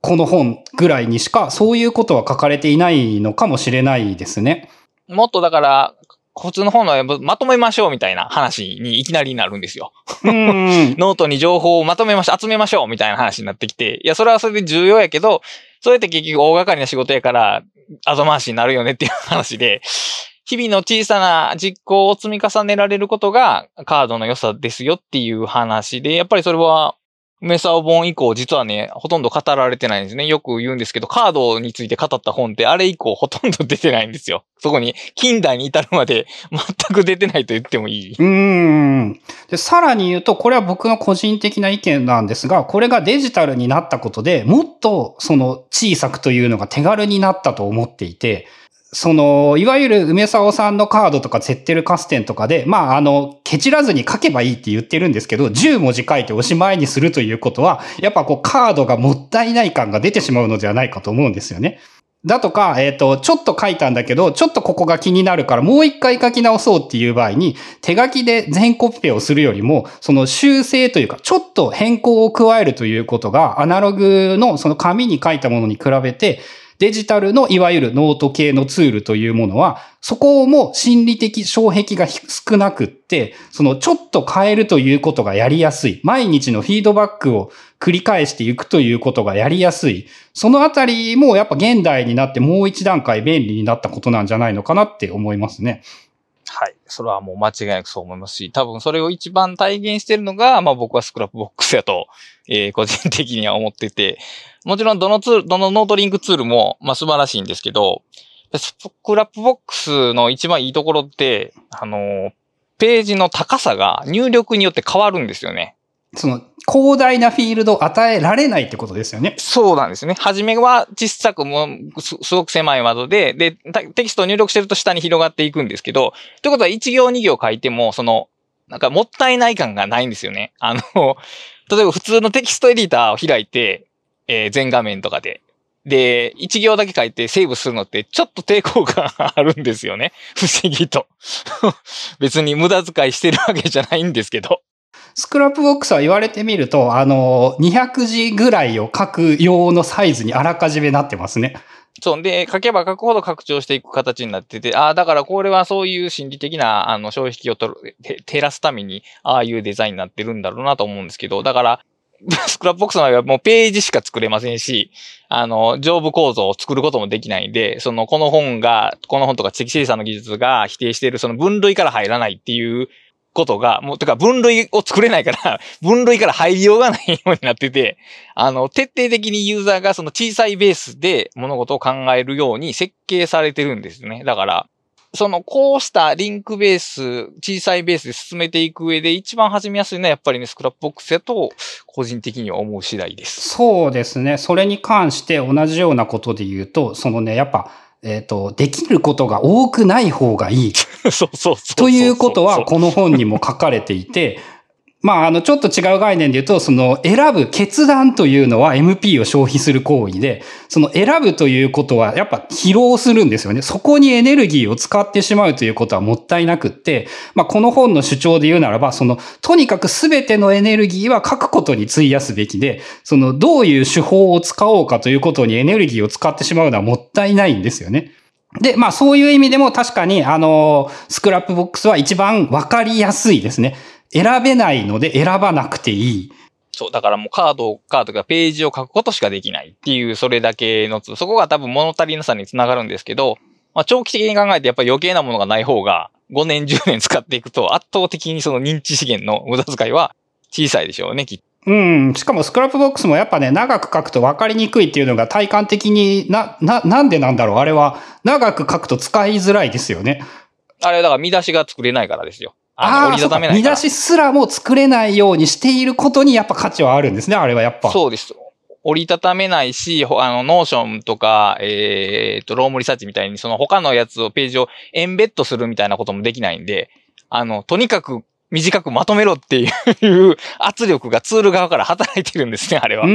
この本ぐらいにしかそういうことは書かれていないのかもしれないですね。もっとだから、普通の本のまとめましょうみたいな話にいきなりなるんですよ。ノートに情報をまとめましょう、集めましょうみたいな話になってきて、いや、それはそれで重要やけど、それって結局大掛かりな仕事やから、後回しになるよねっていう話で、日々の小さな実行を積み重ねられることがカードの良さですよっていう話で、やっぱりそれは梅沢本以降、実はね、ほとんど語られてないんですね。よく言うんですけど、カードについて語った本って、あれ以降ほとんど出てないんですよ。そこに、近代に至るまで全く出てないと言ってもいい。うん。で、さらに言うと、これは僕の個人的な意見なんですが、これがデジタルになったことでもっと、その、小さくというのが手軽になったと思っていて、その、いわゆる梅沢さんのカードとか、セッテルカステンとかで、まあ、あの、ケチらずに書けばいいって言ってるんですけど、10文字書いておしまいにするということは、やっぱこう、カードがもったいない感が出てしまうのではないかと思うんですよね。だとか、えっ、ー、と、ちょっと書いたんだけど、ちょっとここが気になるからもう一回書き直そうっていう場合に、手書きで全コピペをするよりも、その修正というか、ちょっと変更を加えるということが、アナログのその紙に書いたものに比べて、デジタルのいわゆるノート系のツールというものは、そこも心理的障壁が少なくって、そのちょっと変えるということがやりやすい。毎日のフィードバックを繰り返していくということがやりやすい。そのあたりもやっぱ現代になってもう一段階便利になったことなんじゃないのかなって思いますね。はい。それはもう間違いなくそう思いますし、多分それを一番体現してるのが、まあ僕は Scrapbox やと、えー、個人的には思ってて、もちろんどのツール、どのノートリンクツールも、まあ素晴らしいんですけど、 Scrapbox の一番いいところって、あの、ページの高さが入力によって変わるんですよね。その、広大なフィールドを与えられないってことですよね。そうなんですね。はじめは小さくもす、すごく狭い窓で、で、テキストを入力してると下に広がっていくんですけど、ということは1行2行書いても、その、なんかもったいない感がないんですよね。あの、例えば普通のテキストエディターを開いて、えー、全画面とかで。で、1行だけ書いてセーブするのってちょっと抵抗感あるんですよね。不思議と。別に無駄遣いしてるわけじゃないんですけど。 Scrapbox は言われてみると、あの、200字ぐらいを書く用のサイズにあらかじめなってますね。そう。で、書けば書くほど拡張していく形になってて、ああ、だからこれはそういう心理的な、あの、消費をとる、減らすために、ああいうデザインになってるんだろうなと思うんですけど、だから、Scrapbox の場合はもうページしか作れませんし、あの、上部構造を作ることもできないんで、その、この本が、この本とか知的生産の技術が否定しているその分類から入らないっていうことが、もう、てか分類を作れないから、分類から入りようがないようになってて、あの、徹底的にユーザーがその小さいベースで物事を考えるように設計されてるんですね。だから、その、こうしたリンクベース、小さいベースで進めていく上で一番始めやすいのはやっぱりね、 Scrapbox やと、個人的には思う次第です。そうですね。それに関して同じようなことで言うと、そのね、やっぱ、えっ、ー、と、できることが多くない方がいい。そうそうそうということは、この本にも書かれていて、まあ、あの、ちょっと違う概念で言うと、その、選ぶ決断というのは MP を消費する行為で、その選ぶということは、やっぱ疲労するんですよね。そこにエネルギーを使ってしまうということはもったいなくって、まあ、この本の主張で言うならば、その、とにかくすべてのエネルギーは書くことに費やすべきで、その、どういう手法を使おうかということにエネルギーを使ってしまうのはもったいないんですよね。で、まあそういう意味でも確かに、あの、スクラップボックスは一番わかりやすいですね。選べないので選ばなくていい。そう、だからもうカード、カードがページを書くことしかできないっていう、それだけの、そこが多分物足りなさにつながるんですけど、まあ長期的に考えてやっぱり余計なものがない方が、5年、10年使っていくと圧倒的にその認知資源の無駄遣いは小さいでしょうね、きっと。うん。しかもスクラップボックスもやっぱね、長く書くと分かりにくいっていうのが体感的にな、な、なんでなんだろうあれは、長く書くと使いづらいですよね。あれだから見出しが作れないからですよ。ああ、折りたためない見出しすらも作れないようにしていることにやっぱ価値はあるんですね、あれはやっぱ。そうです。折りたためないし、あの、 Notion とか、えー、っと、 Roam Research みたいに、その他のやつを、ページを embed するみたいなこともできないんで、あの、とにかく短くまとめろっていう圧力がツール側から働いてるんですね、あれは。う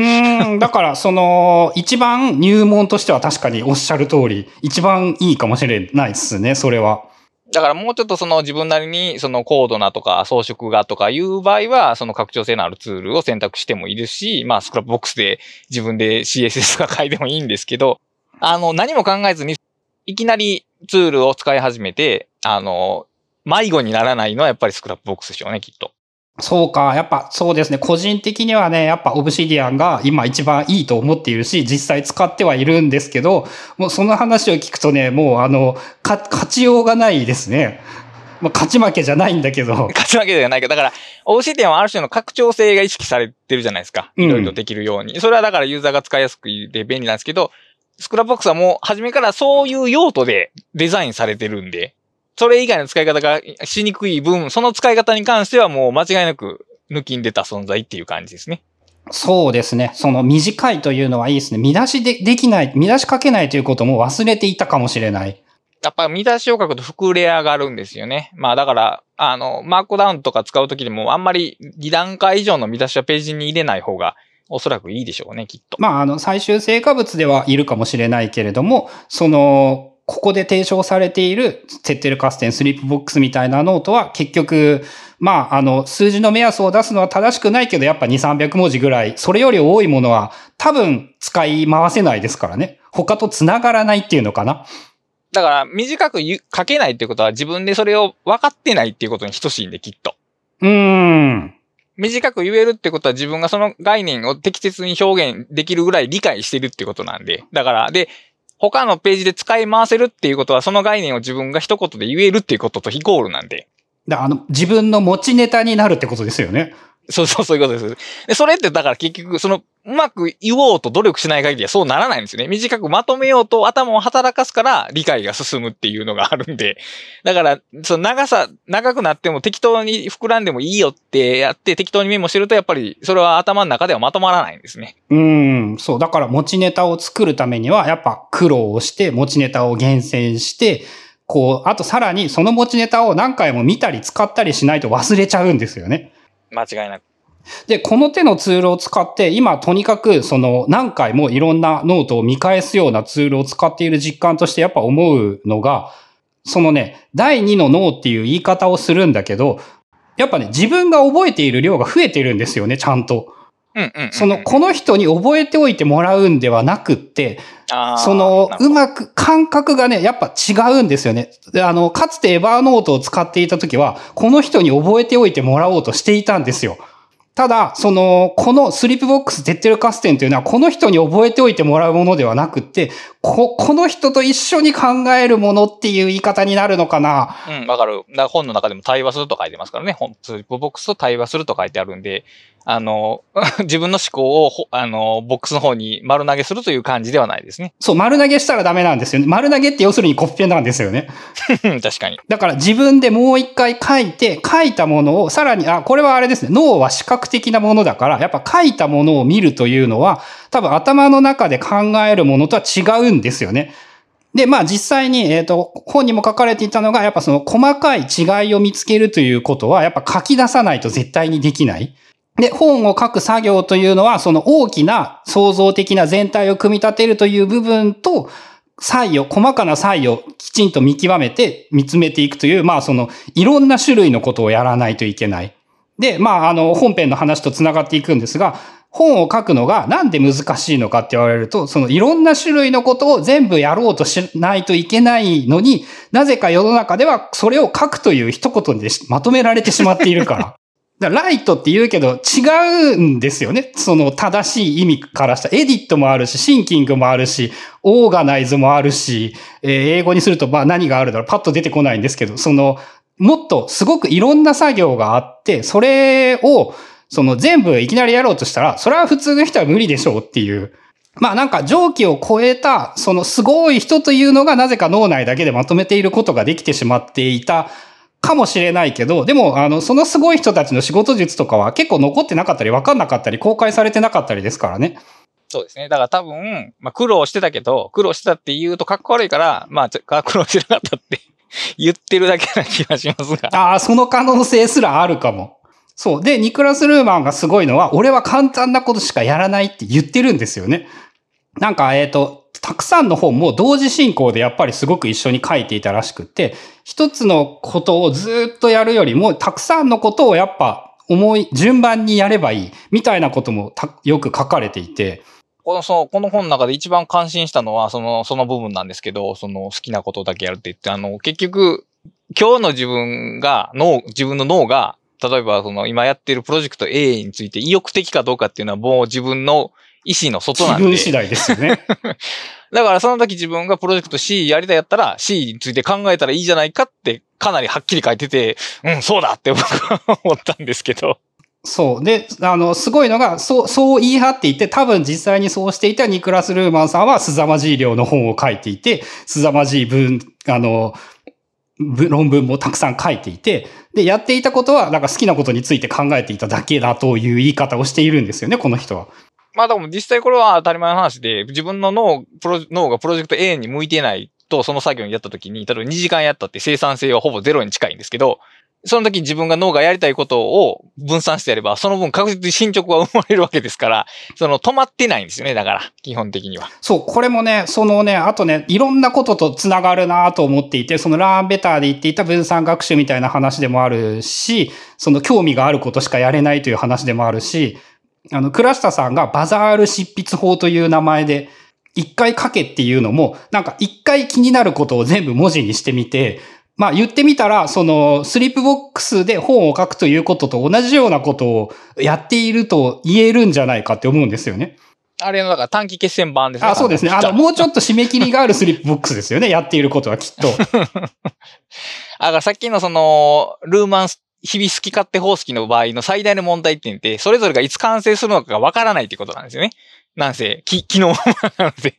ん。だから、その、一番入門としては確かにおっしゃる通り、一番いいかもしれないですね、それは。だからもうちょっとその自分なりにその高度なとか装飾がとかいう場合は、その拡張性のあるツールを選択してもいいですし、まあ Scrapbox で自分で CSS とか書いてもいいんですけど、あの、何も考えずに、いきなりツールを使い始めて、あの、迷子にならないのはやっぱりスクラップボックスでしょうね、きっと。そうか。やっぱそうですね。個人的にはね、やっぱ Obsidian が今一番いいと思っているし、実際使ってはいるんですけど、もうその話を聞くとね、もうあの、か、勝ちようがないですね。まあ、勝ち負けじゃないんだけど。勝ち負けじゃないけど、だから、 Obsidian はある種の拡張性が意識されてるじゃないですか。いろいろできるように。うん、それはだからユーザーが使いやすくて便利なんですけど、 Scrapbox はもう初めからそういう用途でデザインされてるんで、それ以外の使い方がしにくい分、その使い方に関してはもう間違いなく抜きん出た存在っていう感じですね。そうですね。その短いというのはいいですね。見出しでできない、見出し書けないということも忘れていたかもしれない。やっぱ見出しを書くと膨れ上がるんですよね。まあだから、あの、マークダウンとか使うときでもあんまり2段階以上の見出しはページに入れない方がおそらくいいでしょうね、きっと。まあ、あの、最終成果物ではいるかもしれないけれども、その、ここで提唱されているテッテルカステン、スリープボックスみたいなノートは結局、まあ、あの、数字の目安を出すのは正しくないけど、やっぱ2、300文字ぐらい、それより多いものは多分使い回せないですからね。他と繋がらないっていうのかな。だから、短く書けないっていうことは自分でそれを分かってないっていうことに等しいんで、きっと。うーん。短く言えるってことは自分がその概念を適切に表現できるぐらい理解してるってことなんで。だから、で、他のページで使い回せるっていうことは、その概念を自分が一言で言えるっていうこととイコールなんで。だあの、自分の持ちネタになるってことですよね。そうそう、そういうことです。で、それってだから結局、その、うまく言おうと努力しない限りはそうならないんですよね。短くまとめようと頭を働かすから理解が進むっていうのがあるんで。だから、その長さ、長くなっても適当に膨らんでもいいよってやって適当にメモしてるとやっぱりそれは頭の中ではまとまらないんですね。うん、そう。だから持ちネタを作るためにはやっぱ苦労をして持ちネタを厳選して、こう、あとさらにその持ちネタを何回も見たり使ったりしないと忘れちゃうんですよね。間違いなく。で、この手のツールを使って、今とにかくその何回もいろんなノートを見返すようなツールを使っている実感としてやっぱ思うのが、そのね、第2の脳っていう言い方をするんだけど、やっぱね、自分が覚えている量が増えてるんですよね、ちゃんと。その、この人に覚えておいてもらうんではなくって、その、うまく、感覚がね、やっぱ違うんですよね。あの、かつてエバーノートを使っていた時は、この人に覚えておいてもらおうとしていたんですよ。ただ、その、このスリープボックスデッテルカステンというのは、この人に覚えておいてもらうものではなくて、こ、この人と一緒に考えるものっていう言い方になるのかな？うん、わかる。だから本の中でも対話すると書いてますからね。 slip box と対話すると書いてあるんで、あの、自分の思考を、あの、ボックスの方に丸投げするという感じではないですね。そう、丸投げしたらダメなんですよね。丸投げって要するにコピペなんですよね。確かに。だから自分でもう一回書いて、書いたものを、さらに、あ、これはあれですね。脳は視覚的なものだから、やっぱ書いたものを見るというのは、多分頭の中で考えるものとは違うんですよね。で、まあ実際に、えっ、と、本にも書かれていたのが、やっぱその細かい違いを見つけるということは、やっぱ書き出さないと絶対にできない。で、本を書く作業というのは、その大きな創造的な全体を組み立てるという部分と、差異を、細かな差異をきちんと見極めて見つめていくという、まあその、いろんな種類のことをやらないといけない。で、まああの、本編の話と繋がっていくんですが、本を書くのがなんで難しいのかって言われると、そのいろんな種類のことを全部やろうとしないといけないのに、なぜか世の中ではそれを書くという一言でまとめられてしまっているから。だライトって言うけど違うんですよね。その正しい意味からした。エディットもあるし、シンキングもあるし、オーガナイズもあるし、えー、英語にするとまあ何があるだろうパッと出てこないんですけど、その、もっとすごくいろんな作業があって、それをその全部いきなりやろうとしたら、それは普通の人は無理でしょうっていう。まあなんか上記を超えた、そのすごい人というのがなぜか脳内だけでまとめていることができてしまっていたかもしれないけど、でもあの、そのすごい人たちの仕事術とかは結構残ってなかったり分かんなかったり公開されてなかったりですからね。そうですね。だから多分、まあ苦労してたけど、苦労してたって言うとかっこ悪いから、まあ苦労してなかったって言ってるだけな気がしますが。ああ、その可能性すらあるかも。そう。で、ニクラス・ルーマンがすごいのは、俺は簡単なことしかやらないって言ってるんですよね。なんか、えっ、ー、と、たくさんの本も同時進行でやっぱりすごく一緒に書いていたらしくって、一つのことをずっとやるよりも、たくさんのことをやっぱ思い、順番にやればいい、みたいなこともよく書かれていて、この、そう、この本の中で一番感心したのは、その、その部分なんですけど、その好きなことだけやるって言って、あの、結局、今日の自分が、脳、自分の脳が例えばその今やってるプロジェクト A について意欲的かどうかっていうのはもう自分の意思の外なんで。自分次第ですよね。だからその時自分がプロジェクト C やりたいやったら C について考えたらいいじゃないかってかなりはっきり書いてて、うん、そうだって僕は思ったんですけど。そう。で、あの、すごいのが、そう、そう言い張っていて、多分実際にそうしていたニクラス・ルーマンさんは、すざまじい量の本を書いていて、すざまじい文、あの、論文もたくさん書いていて、で、やっていたことは、なんか好きなことについて考えていただけだという言い方をしているんですよね、この人は。まあでも実際これは当たり前の話で、自分の脳、プロ脳がプロジェクト A に向いてないと、その作業にやった時に、例えば2時間やったって生産性はほぼゼロに近いんですけど、その時自分が脳がやりたいことを分散してやれば、その分確実に進捗は生まれるわけですから、その止まってないんですよね、だから、基本的には。そう、これもね、そのね、あとね、いろんなことと繋がるなと思っていて、そのラーンベターで言っていた分散学習みたいな話でもあるし、その興味があることしかやれないという話でもあるし、あの、倉下さんがバザール執筆法という名前で、一回書けっていうのも、なんか一回気になることを全部文字にしてみて、まあ言ってみたら、その slip box で本を書くということと同じようなことをやっていると言えるんじゃないかって思うんですよね。あれの、だから短期決戦版ですね。あ、そうですね。あの、もうちょっと締め切りがある slip box ですよね。やっていることはきっと。あ、がさっきのその、ルーマン日々好き勝手方式の場合の最大の問題点って、それぞれがいつ完成するのかがわからないってことなんですよね。なんせ、き、帰納なので。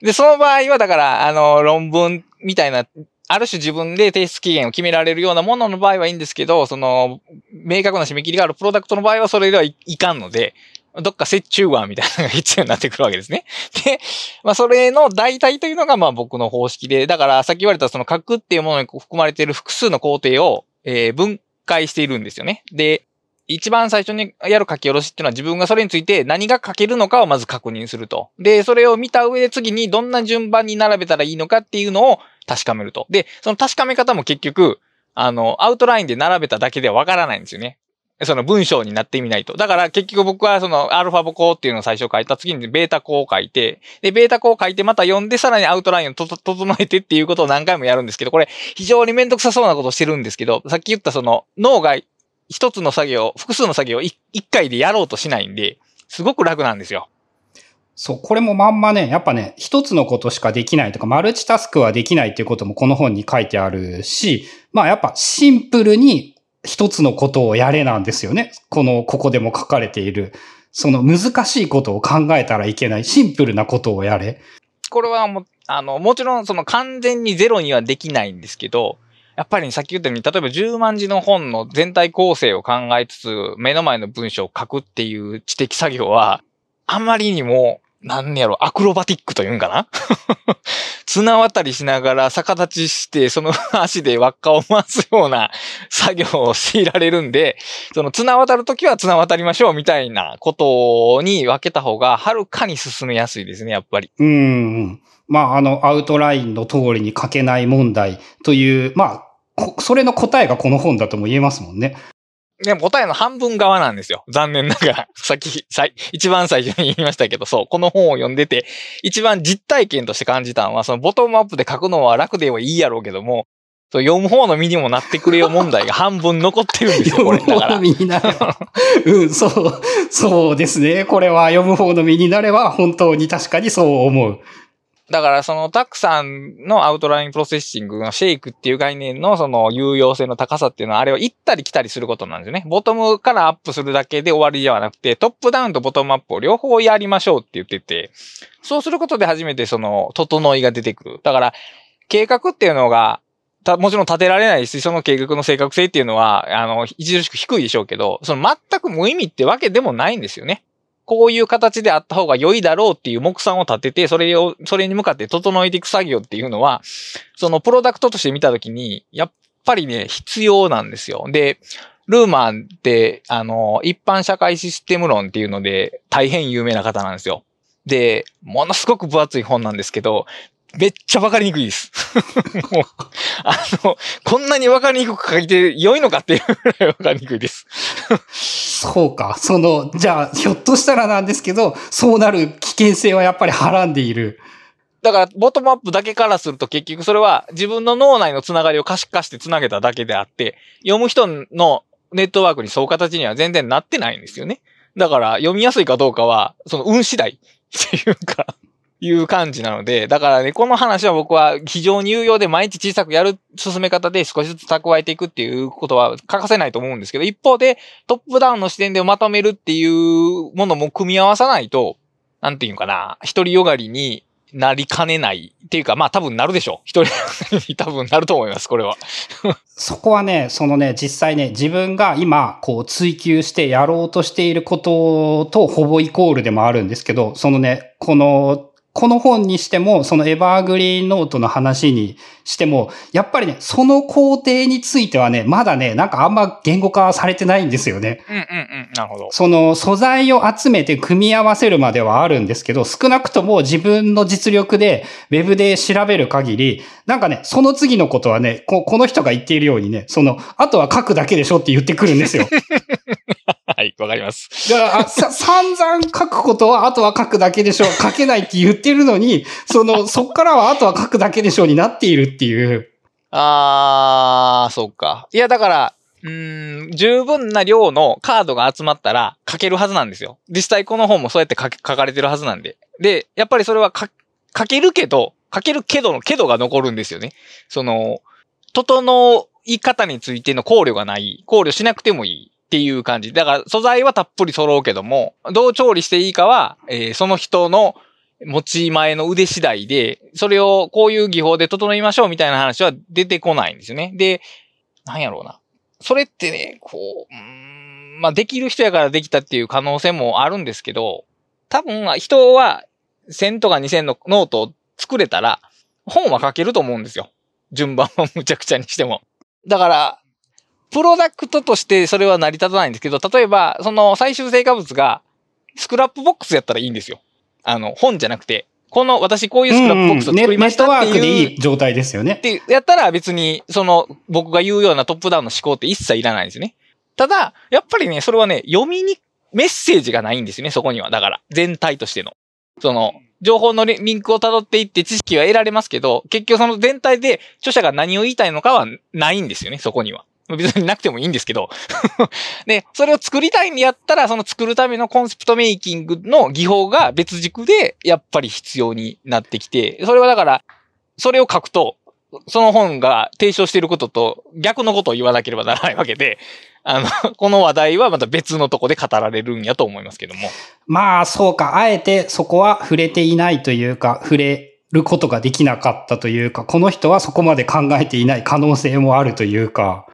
で、その場合は、だから、あの、論文みたいなある種自分で提出期限を決められるようなものの場合はいいんですけど、その、明確な締め切りがあるプロダクトの場合はそれではいかんので、どっか折衷案みたいなのが必要になってくるわけですね。で、まあそれの代替というのがまあ僕の方式で、だからさっき言われたその書くっていうものに含まれている複数の工程を、えー、分解しているんですよね。で、一番最初にやる書き下ろしっていうのは自分がそれについて何が書けるのかをまず確認すると。で、それを見た上で次にどんな順番に並べたらいいのかっていうのを確かめると。で、その確かめ方も結局、あの、アウトラインで並べただけではわからないんですよね。その文章になってみないと。だから結局僕はそのアルファボコっていうのを最初書いた次にベータコを書いて、で、ベータコを書いてまた読んでさらにアウトラインを整えてっていうことを何回もやるんですけど、これ非常にめんどくさそうなことをしてるんですけど、さっき言ったその脳が一つの作業、複数の作業を一回でやろうとしないんで、すごく楽なんですよ。そう、これもまんまね、やっぱね、一つのことしかできないとか、マルチタスクはできないっていうこともこの本に書いてあるし、まあやっぱシンプルに一つのことをやれなんですよね。この、ここでも書かれている。その難しいことを考えたらいけない。シンプルなことをやれ。これはも、あの、もちろんその完全にゼロにはできないんですけど、やっぱり、ね、さっき言ったように、例えば10万字の本の全体構成を考えつつ、目の前の文章を書くっていう知的作業は、あまりにもなんやろ、アクロバティックというんかな？綱渡りしながら逆立ちして、その 足で輪っかを回すような 作業を強いられるんで、その綱渡るときは綱渡りましょうみたいなことに分けた方が、はるかに進めやすいですね、やっぱり。うん。まあ、あの、アウトラインの通りに書けない問題という、まあ、それの答えがこの本だとも言えますもんね。でも答えの半分側なんですよ。残念ながら。さっき、一番最初に言いましたけど、そう、この本を読んでて、一番実体験として感じたのは、そのボトムアップで書くのは楽ではいいやろうけども、読む方の身にもなってくれよ問題が半分残ってるんですよ、これ。だから。読む方の身になれば。うん、そう、そうですね。これは読む方の身になれば、本当に確かにそう思う。だからそのたくさんの outline processing の shake っていう概念のその有用性の高さっていうのはあれは行ったり来たりすることなんですよね。ボトムからアップするだけで終わりではなくてトップダウンとボトムアップを両方やりましょうって言ってて、そうすることで初めてその整いが出てくる。だから計画っていうのがた、もちろん立てられないし、その計画の正確性っていうのは、あの、著しく低いでしょうけど、その全く無意味ってわけでもないんですよね。こういう形であった方が良いだろうっていう目算を立てて、それを、それに向かって整えていく作業っていうのは、そのプロダクトとして見たときに、やっぱりね、必要なんですよ。で、ルーマンって、あの、一般社会システム論っていうので、大変有名な方なんですよ。で、ものすごく分厚い本なんですけど、めっちゃわかりにくいです。もう、あの、こんなにわかりにくく書いて良いのかっていうぐらいわかりにくいです。そうか。その、じゃあ、ひょっとしたらなんですけど、そうなる危険性はやっぱりはらんでいる。だから、ボトムアップだけからすると結局それは自分の脳内のつながりを可視化してつなげただけであって、読む人のネットワークにそう形には全然なってないんですよね。だから、読みやすいかどうかは、その運次第っていうかいう感じなので、だからね、この話は僕は非常に有用で毎日小さくやる進め方で少しずつ蓄えていくっていうことは欠かせないと思うんですけど、一方でトップダウンの視点でまとめるっていうものも組み合わさないと、なんていうかな、一人よがりになりかねないっていうか、まあ多分なるでしょう。一人に多分なると思います、これは。そこはね、そのね、実際ね、自分が今、こう追求してやろうとしていることとほぼイコールでもあるんですけど、そのね、このこの本にしても、そのエバーグリーンノートの話にしても、やっぱりね、その工程についてはね、まだね、なんかあんま言語化されてないんですよね。うんうんうん。なるほど。その素材を集めて組み合わせるまではあるんですけど、少なくとも自分の実力で、ウェブで調べる限り、なんかね、その次のことはね、ここの人が言っているようにね、その、あとは書くだけでしょって言ってくるんですよ。はい、わかります。だから、散々書くことはあとは書くだけでしょ。書けないって言ってるのに、その、そっからはあとは書くだけでしょになっているっていう。あー、そっか。いや、だから、うん、十分な量のカードが集まったら書けるはずなんですよ。実際この本もそうやって書書かれてるはずなんで。で、やっぱりそれは書書けるけど、書けるけどのけどが残るんですよね。その、整い方についての考慮がない。考慮しなくてもいい。っていう感じ。だから素材はたっぷり揃うけども、どう調理していいかは、えー、その人の持ち前の腕次第で、それをこういう技法で整いましょうみたいな話は出てこないんですよね。で、なんやろうな。それってね、こう、うん、まあ、できる人やからできたっていう可能性もあるんですけど、多分人は1000とか2000のノートを作れたら、本は書けると思うんですよ。順番をむちゃくちゃにしても。だから、プロダクトとしてそれは成り立たないんですけど、例えば、その最終成果物が、スクラップボックスやったらいいんですよ。あの、本じゃなくて、この、私こういうスクラップボックスを作りましたっていう。ネットワークでいい状態ですよね。ってやったら別に、その、僕が言うようなトップダウンの思考って一切いらないんですよね。ただ、やっぱりね、それはね、読みに、メッセージがないんですよね、そこには。だから、全体としての。その、情報のリンクを辿っていって知識は得られますけど、結局その全体で著者が何を言いたいのかはないんですよね、そこには。別になくてもいいんですけど で、それを作りたいんやったら、その作るためのコンセプトメイキングの技法が別軸で、やっぱり必要になってきて、それはだから、それを書くと、その本が提唱していることと逆のことを言わなければならないわけで、あの、この話題はまた別のとこで語られるんやと思いますけども。まあ、そうか。あえてそこは触れていないというか、触れることができなかったというか、この人はそこまで考えていない可能性もあるというか。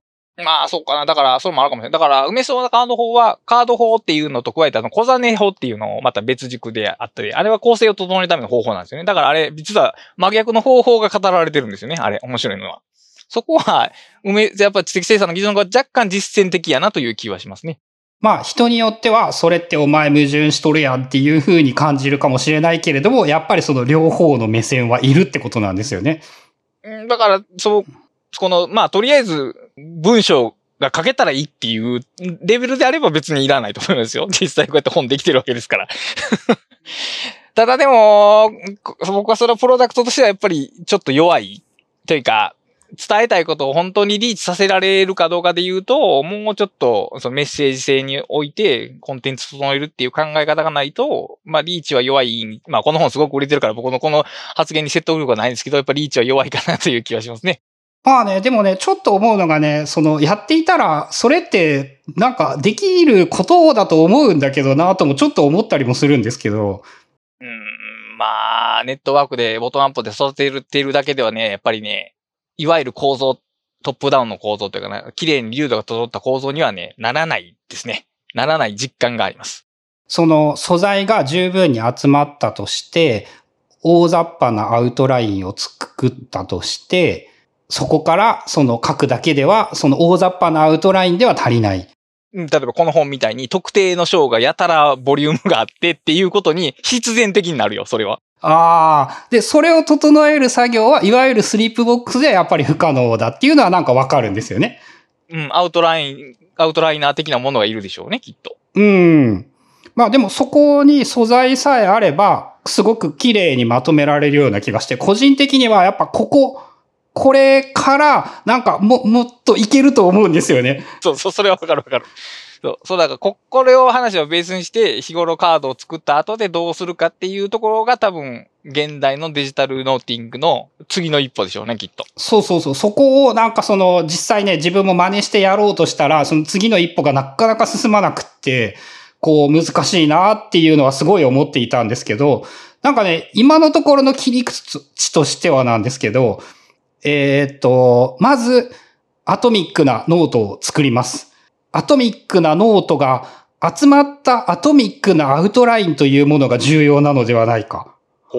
まあ、そうかな。だから、それもあるかもしれない。だから、梅ソーダカード法は、カード法っていうのと加えて、あの、小金法っていうのをまた別軸であったり、あれは構成を整えるための方法なんですよね。だからあれ、実は真逆の方法が語られてるんですよね。あれ、面白いのは。そこは、梅、やっぱ知的生産の技術が若干実践的やなという気はしますね。まあ人によってはそれってお前矛盾しとるやんっていう風に感じるかもしれないけれども、やっぱりその両方の目線はいるってことなんですよね。だから、そう、この、まあとりあえず文章が書けたらいいっていうレベルであれば別にいらないと思いますよ。実際こうやって本できてるわけですから。ただでも、僕はそのプロダクトとしてはやっぱりちょっと弱いというか、伝えたいことを本当にリーチさせられるかどうかで言うと、もうちょっとそのメッセージ性においてコンテンツ整えるっていう考え方がないと、まあリーチは弱い。まあこの本すごく売れてるから僕のこの発言に説得力はないんですけど、やっぱリーチは弱いかなという気はしますね。まあね、でもね、ちょっと思うのがね、その、やっていたら、それって、なんか、できることだと思うんだけどなとも、ちょっと思ったりもするんですけど。うん、まあ、ネットワークで、ボトムアップで育てているだけではね、やっぱりね、いわゆる構造、トップダウンの構造というかね、綺麗に流度が整った構造にはね、ならないですね。ならない実感があります。その素材が十分に集まったとして、大雑把なアウトラインを作ったとして、そこからその書くだけでは、その大雑把なアウトラインでは足りない。例えばこの本みたいに特定の章がやたらボリュームがあってっていうことに必然的になるよ、それは。ああ。で、それを整える作業は、いわゆる slip box ではやっぱり不可能だっていうのはなんかわかるんですよね。うん、アウトライン、アウトライナー的なものがいるでしょうね、きっと。うん。まあでもそこに素材さえあれば、すごく綺麗にまとめられるような気がして、個人的にはやっぱここ、これから、なんかも、もっといけると思うんですよね。そう、そう、それはわかるわかる。そう、そうだから、こ、これを話をベースにして、日頃カードを作った後でどうするかっていうところが多分、現代の digital noting の次の一歩でしょうね、きっと。そうそうそう。そこをなんかその、実際ね、自分も真似してやろうとしたら、その次の一歩がなかなか進まなくって、こう難しいなっていうのはすごい思っていたんですけど、なんかね、今のところの切り口としてはなんですけど、えー、っと、まず、アトミックなノートを作ります。アトミックなノートが集まったアトミックなアウトラインというものが重要なのではないか。お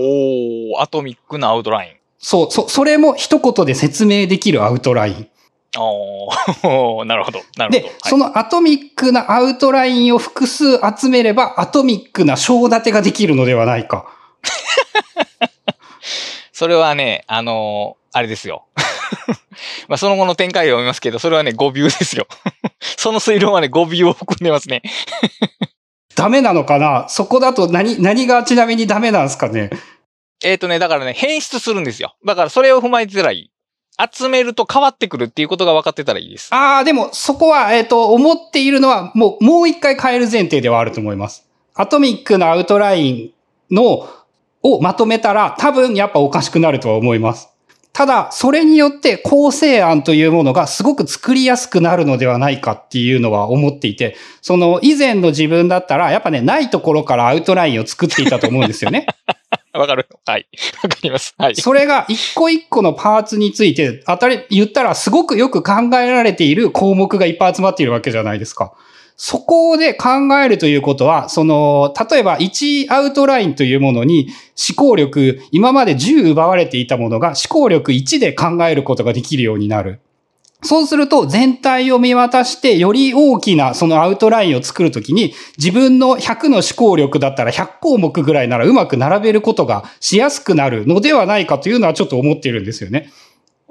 ー、アトミックなアウトライン。そう、そ、それも一言で説明できるアウトライン。おー、なるほど。なるほど。で、はい、そのアトミックなアウトラインを複数集めれば、アトミックな章立てができるのではないか。それはね、あのー、あれですよ。まあその後の展開を読みますけど、それはね、語尾ですよ。その推論はね、語尾を含んでますね。ダメなのかな？そこだと何、何がちなみにダメなんですかね？えっ、ー、とね、だからね、変質するんですよ。だからそれを踏まえてたらいい。集めると変わってくるっていうことが分かってたらいいです。ああ、でもそこは、えっ、ー、と、思っているのは、もう、もう一回変える前提ではあると思います。アトミックなアウトラインの、をまとめたら、多分やっぱおかしくなるとは思います。ただ、それによって構成案というものがすごく作りやすくなるのではないかっていうのは思っていて、その以前の自分だったら、やっぱね、ないところからアウトラインを作っていたと思うんですよね。わかるはい。わかります。はい。それが一個一個のパーツについて、当たり、言ったらすごくよく考えられている項目がいっぱい集まっているわけじゃないですか。そこで考えるということは、その、例えば1アウトラインというものに思考力、今まで10奪われていたものが思考力1で考えることができるようになる。そうすると全体を見渡してより大きなそのアウトラインを作るときに自分の100の思考力だったら100項目ぐらいならうまく並べることがしやすくなるのではないかというのはちょっと思っているんですよね。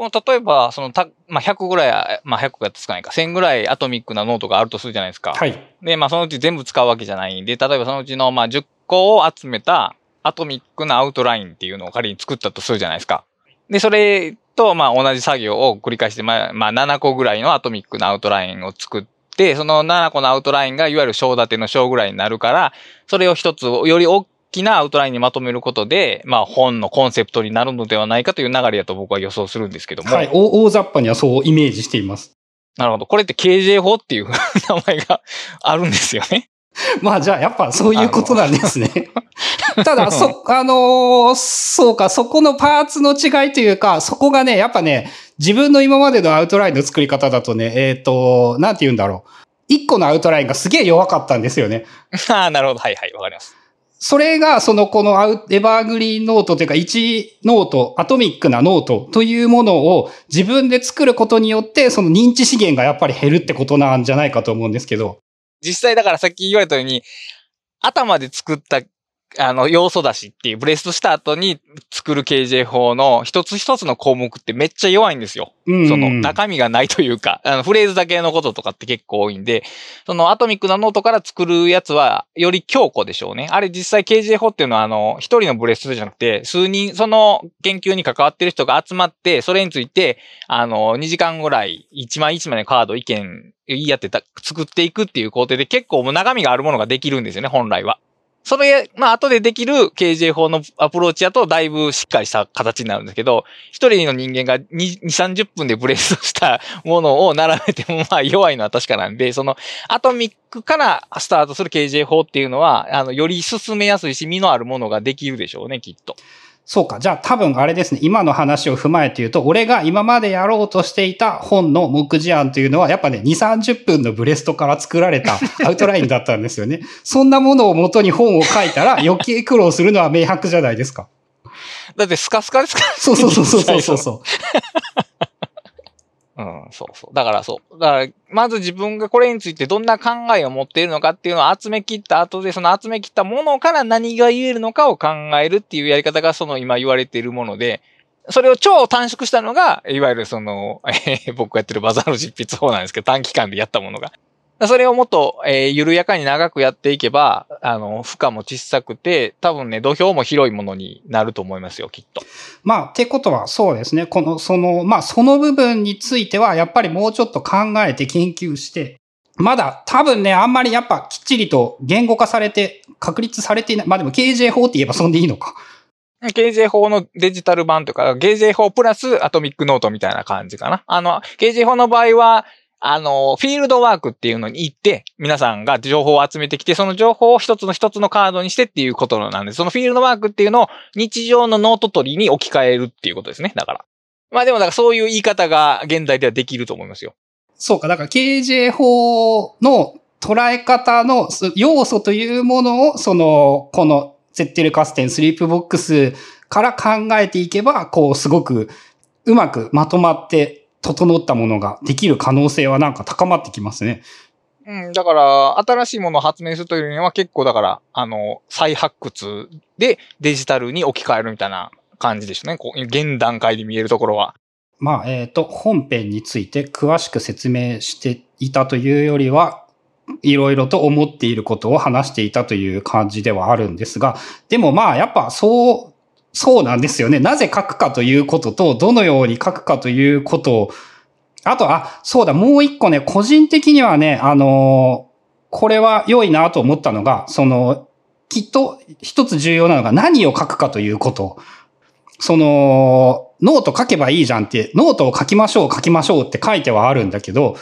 例えば、そのた、まあ、100ぐらい、まあ、100がつかないか、1000ぐらいアトミックなノートがあるとするじゃないですか。はい。で、まあ、そのうち全部使うわけじゃないんで、例えばそのうちの、まあ、10個を集めたアトミックなアウトラインっていうのを仮に作ったとするじゃないですか。で、それと、まあ、同じ作業を繰り返して、まあ、まあ、7個ぐらいのアトミックなアウトラインを作って、その7個のアウトラインがいわゆる章立ての章ぐらいになるから、それを一つより大きなアウトラインにまとめることで、まあ本のコンセプトになるのではないかという流れだと僕は予想するんですけども。はい。大雑把にはそうイメージしています。なるほど。これって KJ 法っていう名前が あるんですよね。まあじゃあやっぱそういうことなんですね。ただ、そ、あのー、そうか、そこのパーツの違いというか、そこがね、やっぱね、自分の今までのアウトラインの作り方だとね、えっ、と、なんて言うんだろう。一個のアウトラインがすげえ弱かったんですよね。ああ、なるほど。はいはい、わかります。それが、その、このアウ evergreen note というか、1ノート、アトミックなノートというものを自分で作ることによって、その認知資源がやっぱり減るってことなんじゃないかと思うんですけど。実際だからさっき言われたように、頭で作った、あの、要素だしっていう、ブレストした後に作る KJ 法の一つ一つの項目ってめっちゃ弱いんですよ。うん。その中身がないというか、あのフレーズだけのこととかって結構多いんで、そのアトミックなノートから作るやつはより強固でしょうね。あれ実際 KJ 法っていうのはあの、一人のブレストじゃなくて、数人、その研究に関わってる人が集まって、それについて、あの、2時間ぐらい、一枚一枚のカード意見言い合ってた、作っていくっていう工程で結構もう中身があるものができるんですよね、本来は。それ、まあ、後でできる KJ 法のアプローチだと、だいぶしっかりした形になるんですけど、一人の人間が2、2 30分でブレストしたものを並べても、まあ、弱いのは確かなんで、その、アトミックからスタートする KJ 法っていうのは、あの、より進めやすいし、身のあるものができるでしょうね、きっと。そうか。じゃあ多分あれですね。今の話を踏まえて言うと、俺が今までやろうとしていた本の目次案というのは、やっぱね、2、30分のブレストから作られた アウトラインだったんですよね。そんなものを元に本を書いたら 余計苦労するのは明白じゃないですか。だってスカスカですから。そうそうそうそうそうそう。うん、そうそう。だからそう。だから、まず自分がこれについてどんな考えを持っているのかっていうのを集め切った後で、その集め切ったものから何が言えるのかを考えるっていうやり方がその今言われているもので、それを超短縮したのが、いわゆるその、えー僕がやってるバザール実筆法なんですけど、短期間でやったものが。それをもっと、えー緩やかに長くやっていけば、あの、負荷も小さくて、多分ね、土俵も広いものになると思いますよ、きっと。まあ、ってことはそうですね。この、その、まあ、その部分については、やっぱりもうちょっと考えて研究して、まだ多分ね、あんまりやっぱきっちりと言語化されて、確立されていない。まあでも KJ 法って言えばそんでいいのか。KJ 法のデジタル版とか、KJ 法プラスアトミックノートみたいな感じかな。あの、KJ 法の場合は、あの、フィールドワークっていうのに行って、皆さんが情報を集めてきて、その情報を一つの一つのカードにしてっていうことなんです、そのフィールドワークっていうのを日常のノート取りに置き換えるっていうことですね。だから。まあでも、そういう言い方が現代ではできると思いますよ。そうか、だから KJ 法の捉え方の要素というものを、その、このゼッテルカステンスリープボックスから考えていけば、こう、すごくうまくまとまって整ったものができる可能性はなんか高まってきますね。うん、だから、新しいものを発明するというのは結構だから、あの、再発掘でデジタルに置き換えるみたいな感じですね。こう、現段階で見えるところは。まあ、えっ、と、本編について詳しく説明していたというよりは、いろいろと思っていることを話していたという感じではあるんですが、でもまあ、やっぱそう、そうなんですよね。なぜ書くかということと、どのように書くかということを、あと、あ、そうだ、もう一個ね、個人的にはね、あのーこれは良いなと思ったのが、その、きっと一つ重要なのが何を書くかということ。その、ノート書けばいいじゃんって、ノートを書きましょう、書きましょうって書いてはあるんだけど、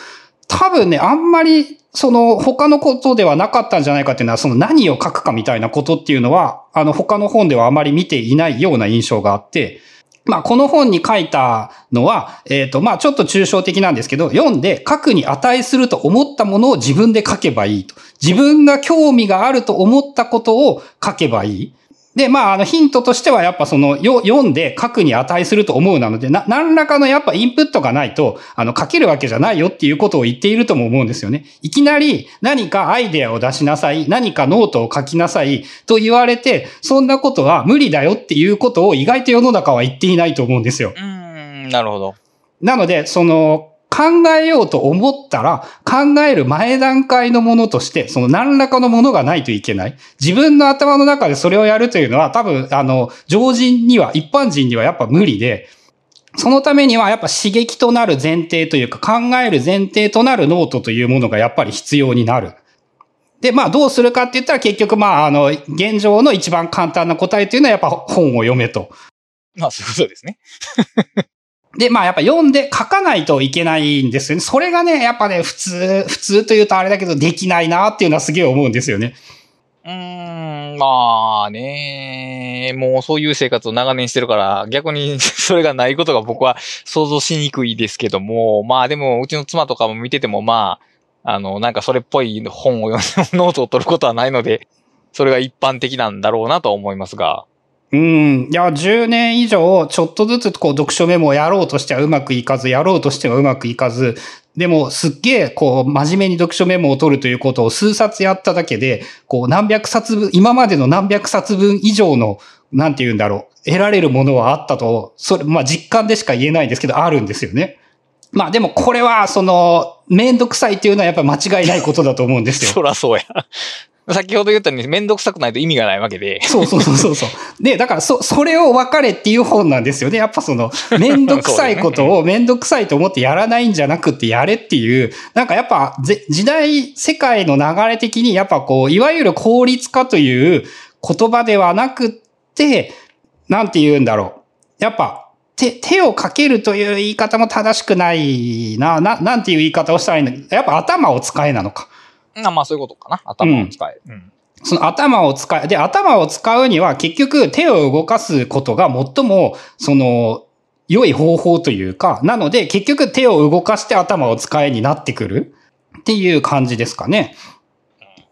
多分ね、あんまり、その、他のことではなかったんじゃないかっていうのは、その何を書くかみたいなことっていうのは、あの、他の本ではあまり見ていないような印象があって、まあ、この本に書いたのは、えっ、と、まあ、ちょっと抽象的なんですけど、読んで書くに値すると思ったものを自分で書けばいいと。自分が興味があると思ったことを書けばいい。で、まあ、あの、ヒントとしては、やっぱその、よ、読んで書くに値すると思うなので、な、何らかのやっぱインプットがないと、あの、書けるわけじゃないよっていうことを言っているとも思うんですよね。いきなり何かアイデアを出しなさい、何かノートを書きなさいと言われて、そんなことは無理だよっていうことを意外と世の中は言っていないと思うんですよ。うーん、なるほど。なので、その、考えようと思ったら、考える前段階のものとして、その何らかのものがないといけない。自分の頭の中でそれをやるというのは、多分、あの、常人には、一般人にはやっぱ無理で、そのためにはやっぱ刺激となる前提というか、考える前提となるノートというものがやっぱり必要になる。で、まあどうするかって言ったら結局まああの、現状の一番簡単な答えというのはやっぱ本を読めと。まあ、そういうことですね。で、まあやっぱ読んで書かないといけないんですよね。それがね、やっぱね、普通、普通というとあれだけどできないなっていうのはすげえ思うんですよね。うーん、まあね、もうそういう生活を長年してるから、逆に それがないことが僕は想像しにくいですけども、まあでも、うちの妻とかも見てても、まあ、あの、なんかそれっぽい本を読んでもノートを取ることはないので、それが一般的なんだろうなと思いますが。うん。いや、10年以上、ちょっとずつこう読書メモをやろうとしてはうまくいかず、やろうとしてはうまくいかず、でもすっげえ、こう、真面目に読書メモを取るということを数冊やっただけで、こう、何百冊分、今までの何百冊分以上の、なんて言うんだろう、得られるものはあったと、それ、まあ実感でしか言えないんですけど、あるんですよね。まあでもこれは、その、めんどくさいっていうのはやっぱ間違いないことだと思うんですよ。そらそうや。先ほど言ったようにめんどくさくないと意味がないわけで。そうそうそうそうそう。で、だから、そ、それを分かれっていう本なんですよね。やっぱその、めんどくさいことをめんどくさいと思ってやらないんじゃなくてやれっていう、なんかやっぱ、ぜ時代、世界の流れ的に、やっぱこう、いわゆる効率化という言葉ではなくって、なんて言うんだろう。やっぱ、手、手をかけるという言い方も正しくないな。な、なんていう言い方をしたらいいのやっぱ頭を使えなのか。まあまあそういうことかな。頭を使える。うんその頭を使う。で、頭を使うには結局手を動かすことが最も、その、良い方法というか、なので結局手を動かして頭を使えになってくるっていう感じですかね。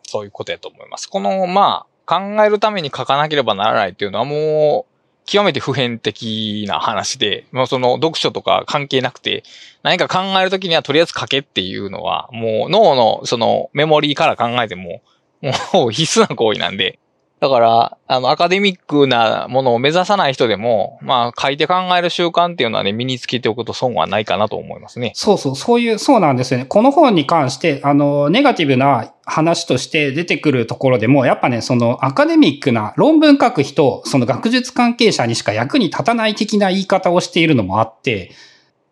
そういうことやと思います。この、まあ、考えるために書かなければならないっていうのはもう、極めて普遍的な話で、もうその読書とか関係なくて、何か考えるときにはとりあえず書けっていうのは、もう脳のそのメモリーから考えても、もう必須な行為なんで、だから、あの、アカデミックなものを目指さない人でも、まあ、書いて考える習慣っていうのはね、身につけておくと損はないかなと思いますね。そうそう、そういう、そうなんですよね。この本に関して、あの、ネガティブな話として出てくるところでも、やっぱね、そのアカデミックな論文書く人、その学術関係者にしか役に立たない的な言い方をしているのもあって、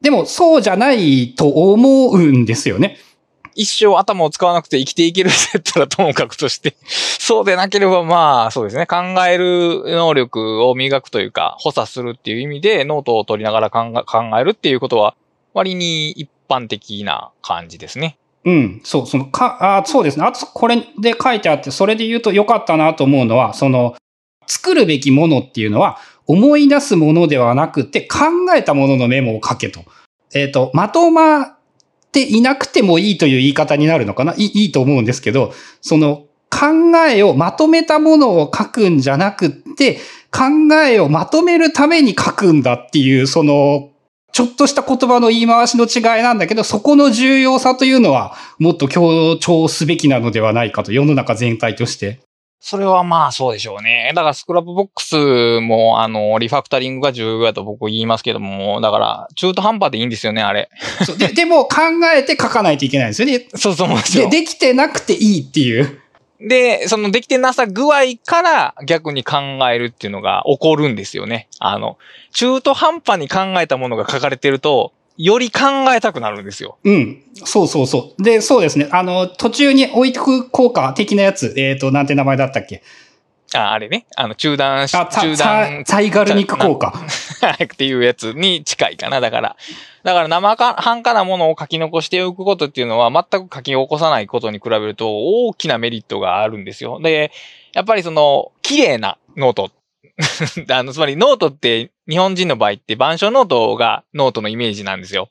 でもそうじゃないと思うんですよね。一生頭を使わなくて生きていけるって言ったらともかくとして、そうでなければまあそうですね、考える能力を磨くというか、補佐するっていう意味でノートを取りながら考えるっていうことは割に一般的な感じですね。うん、そう、その、か、あそうですね。あと、これで書いてあって、それで言うと良かったなと思うのは、その、作るべきものっていうのは、思い出すものではなくて、考えたもののメモを書けと。えっ、と、まとまっていなくてもいいという言い方になるのかな？いいいいと思うんですけど、その、考えをまとめたものを書くんじゃなくって、考えをまとめるために書くんだっていう、その、ちょっとした言葉の言い回しの違いなんだけど、そこの重要さというのは、もっと強調すべきなのではないかと、世の中全体として。それはまあそうでしょうね。だからスクラップボックスもあの、リファクタリングが重要だと僕言いますけども、だから中途半端でいいんですよね、あれ。ででも考えて書かないといけないんですよね。そうそうで。できてなくていいっていう。で、そのできてなさ具合から逆に考えるっていうのが起こるんですよね。あの、中途半端に考えたものが書かれてると、より考えたくなるんですよ。うん。そうそうそう。で、そうですね。あの、途中に置いてく効果的なやつ。えっ、と、なんて名前だったっけ？ああれね。あの、中断し、中断、ツァイガルニック効果。っていうやつに近いかな。だから、だから生半可なものを書き残しておくことっていうのは全く書き起こさないことに比べると大きなメリットがあるんですよ。で、やっぱりその、綺麗なノート。あの、つまりノートって日本人の場合って板書ノートがノートのイメージなんですよ。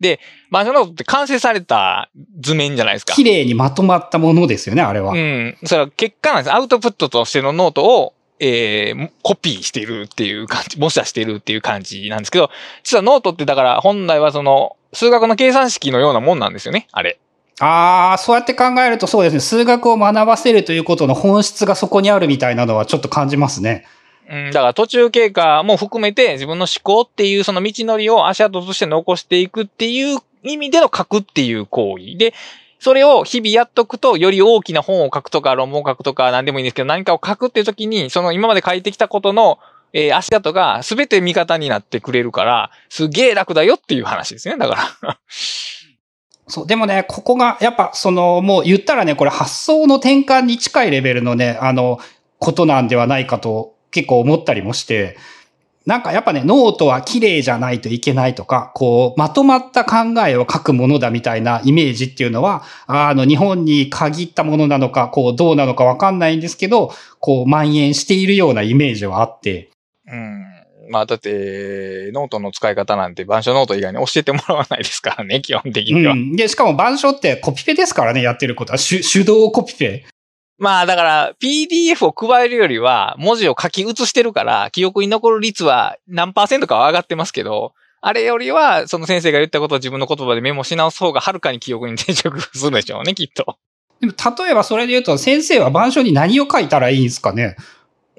で、板書ノートって完成された図面じゃないですか。綺麗にまとまったものですよね、あれは。うん。それは結果なんです。アウトプットとしてのノートを、えー、コピーしているっていう感じ、模写しているっていう感じなんですけど、実はノートってだから本来はその、数学の計算式のようなもんなんですよね、あれ。ああ、そうやって考えるとそうですね。数学を学ばせるということの本質がそこにあるみたいなのはちょっと感じますね。うん、だから途中経過も含めて自分の思考っていうその道のりを足跡として残していくっていう意味での書くっていう行為で、それを日々やっとくと、より大きな本を書くとか、論文を書くとか、何でもいいんですけど、何かを書くっていう時に、その今まで書いてきたことの、えー足跡が全て味方になってくれるから、すげえ楽だよっていう話ですね。だから。そう、でもね、ここが、やっぱ、その、もう言ったらね、これ発想の転換に近いレベルのね、あの、ことなんではないかと結構思ったりもして、なんかやっぱね、ノートは綺麗じゃないといけないとか、こう、まとまった考えを書くものだみたいなイメージっていうのは、あの、日本に限ったものなのか、こう、どうなのかわかんないんですけど、こう、蔓延しているようなイメージはあって。うん。まあ、だって、ノートの使い方なんて、板書ノート以外に教えてもらわないですからね、基本的には。うん。で、しかも板書ってコピペですからね、やってることは。手手動コピペ。まあだから PDF を加えるよりは文字を書き写してるから記憶に残る率は何パーセントかは上がってますけど、あれよりはその先生が言ったことを自分の言葉でメモし直す方がはるかに記憶に定着するでしょうね、きっと。でも例えばそれで言うと先生は板書に何を書いたらいいんですかね？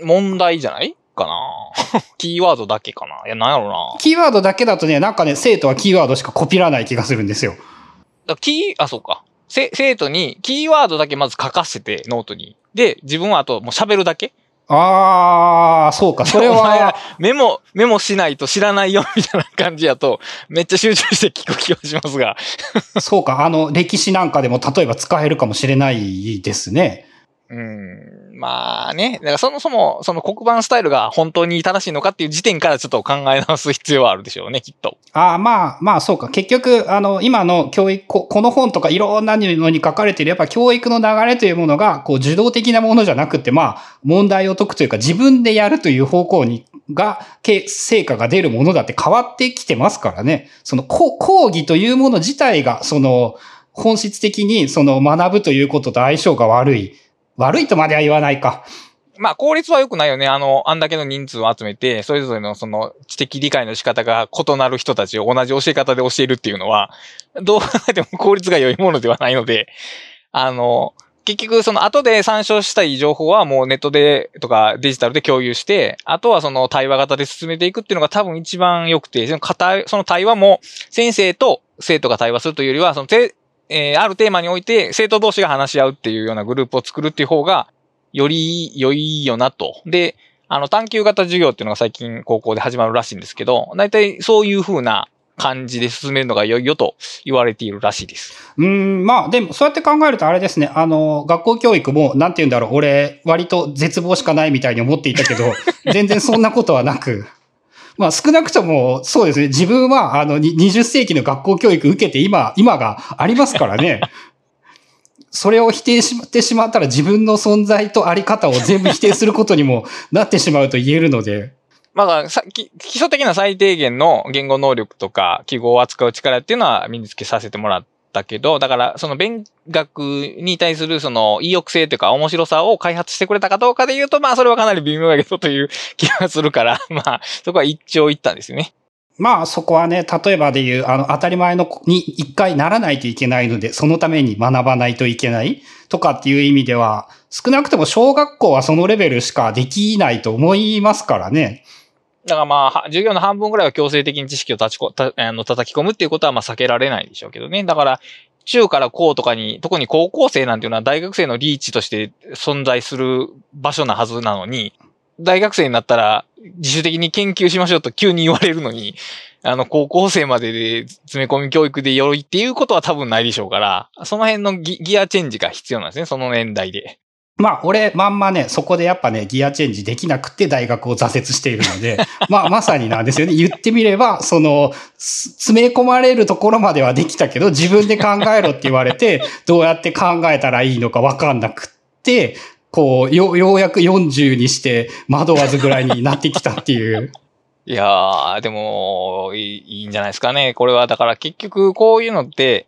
問題じゃないかな？キーワードだけかな？いや、なんやろうな。キーワードだけだとね、なんかね、生徒はキーワードしかコピらない気がするんですよ。だキー、あ、そうか。生徒にキーワードだけまず書かせて、ノートに。で、自分はあともう喋るだけああ、そうか、それは。メモ、メモしないと知らないよ、みたいな感じやと、めっちゃ集中して聞く気がしますが。そうか、あの、歴史なんかでも例えば使えるかもしれないですね。うん。まあね。だからそもそも、その黒板スタイルが本当に正しいのかっていう時点からちょっと考え直す必要はあるでしょうね、きっと。ああ、まあ、まあそうか。結局、あの、今の教育こ、の本とかいろんなのに書かれている、やっぱ教育の流れというものが、こう、受動的なものじゃなくて、まあ、問題を解くというか、自分でやるという方向に、が、成果が出るものだって変わってきてますからね。その、講義というもの自体が、その、本質的にその学ぶということと相性が悪い。悪いとまでは言わないか。まあ、効率は良くないよね。あの、あんだけの人数を集めて、それぞれのその知的理解の仕方が異なる人たちを同じ教え方で教えるっていうのは、どう考えても効率が良いものではないので、あの、結局その後で参照したい情報はもうネットでとかデジタルで共有して、あとはその対話型で進めていくっていうのが多分一番良くて、そのその対話も先生と生徒が対話するというよりは、そのえー、あるテーマにおいて生徒同士が話し合うっていうようなグループを作るっていう方が、より良いよなと。で、あの、探究型授業っていうのが最近高校で始まるらしいんですけど、大体そういう風な感じで進めるのが良いよと言われているらしいです。うん、まあでもそうやって考えるとあれですね、あの、学校教育も、なんて言うんだろう、俺、割と絶望しかないみたいに思っていたけど、全然そんなことはなく、まあ少なくともそうですね、自分はあの20世紀の学校教育受けて今、今がありますからね。それを否定してしまったら自分の存在とあり方を全部否定することにもなってしまうと言えるので。まあ、基礎的な最低限の言語能力とか記号を扱う力っていうのは身につけさせてもらったけど、だから、その勉学に対するその意欲性というか面白さを開発してくれたかどうかで言うと、まあそれはかなり微妙だけどという気がするから、まあそこは一長一短ですよね。まあそこはね、例えばで言う、あの当たり前のに一回ならないといけないので、そのために学ばないといけないとかっていう意味では、少なくとも小学校はそのレベルしかできないと思いますからね。だからまあ、授業の半分ぐらいは強制的に知識を立ちこ、たあの叩き込むっていうことはまあ避けられないでしょうけどね。だから、中から高とかに、特に高校生なんていうのは大学生のリーチとして存在する場所なはずなのに、大学生になったら自主的に研究しましょうと急に言われるのに、あの、高校生までで詰め込み教育で良いっていうことは多分ないでしょうから、その辺のギギアチェンジが必要なんですね、その年代で。まあ、俺、まんまね、そこでやっぱね、ギアチェンジできなくて大学を挫折しているので、まあ、まさになんですよね。言ってみれば、その、詰め込まれるところまではできたけど、自分で考えろって言われて、どうやって考えたらいいのかわかんなくって、こう、よ、ようやく40にして惑わずぐらいになってきたっていう。いやー、でもいい、いいんじゃないですかね。これは、だから結局こういうのって、